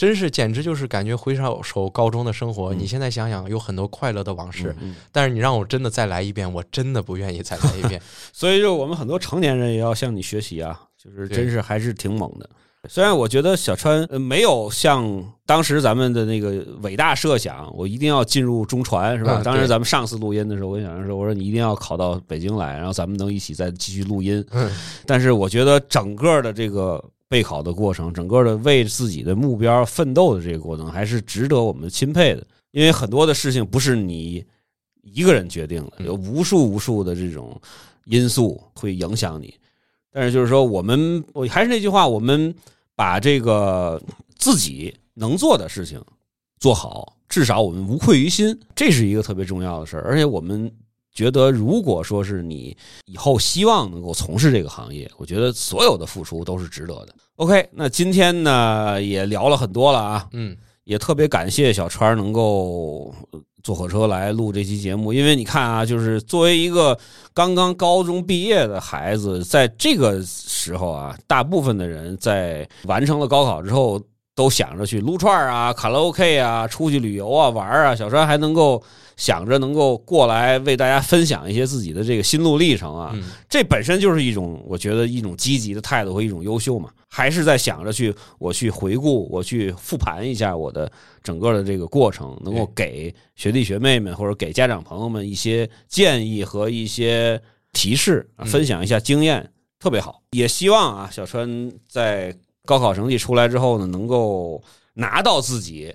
真是，简直就是感觉回首首高中的生活。你现在想想，有很多快乐的往事。但是你让我真的再来一遍，我真的不愿意再来一遍。<laughs> 所以，就我们很多成年人也要向你学习啊！就是真是还是挺猛的。虽然我觉得小川没有像当时咱们的那个伟大设想，我一定要进入中传，是吧？当时咱们上次录音的时候，我想说，我说你一定要考到北京来，然后咱们能一起再继续录音。但是我觉得整个的这个。备考的过程，整个的为自己的目标奋斗的这个过程，还是值得我们钦佩的。因为很多的事情不是你一个人决定的，有无数无数的这种因素会影响你。但是就是说，我们我还是那句话，我们把这个自己能做的事情做好，至少我们无愧于心，这是一个特别重要的事儿。而且我们。觉得，如果说是你以后希望能够从事这个行业，我觉得所有的付出都是值得的。OK，那今天呢也聊了很多了啊，嗯，也特别感谢小川能够坐火车来录这期节目，因为你看啊，就是作为一个刚刚高中毕业的孩子，在这个时候啊，大部分的人在完成了高考之后，都想着去撸串啊、卡拉 OK 啊、出去旅游啊、玩啊，小川还能够。想着能够过来为大家分享一些自己的这个心路历程啊，这本身就是一种我觉得一种积极的态度和一种优秀嘛。还是在想着去我去回顾，我去复盘一下我的整个的这个过程，能够给学弟学妹们或者给家长朋友们一些建议和一些提示，分享一下经验，特别好。也希望啊，小川在高考成绩出来之后呢，能够拿到自己。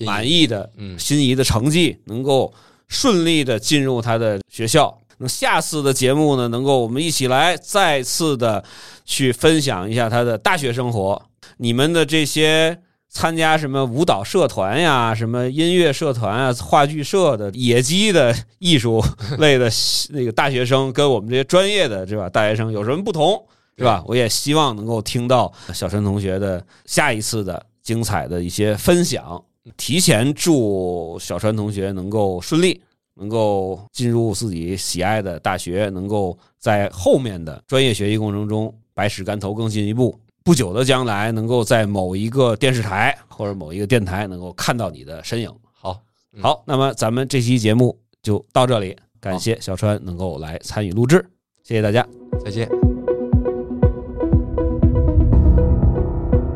满意的，嗯，心仪的成绩能够顺利的进入他的学校。那下次的节目呢，能够我们一起来再次的去分享一下他的大学生活。你们的这些参加什么舞蹈社团呀、什么音乐社团啊、话剧社的野鸡的艺术类的那个大学生，跟我们这些专业的对吧大学生有什么不同，是吧？我也希望能够听到小陈同学的下一次的精彩的一些分享。提前祝小川同学能够顺利，能够进入自己喜爱的大学，能够在后面的专业学习过程中百尺竿头更进一步。不久的将来，能够在某一个电视台或者某一个电台能够看到你的身影。好，好，那么咱们这期节目就到这里，感谢小川能够来参与录制，谢谢大家，再见。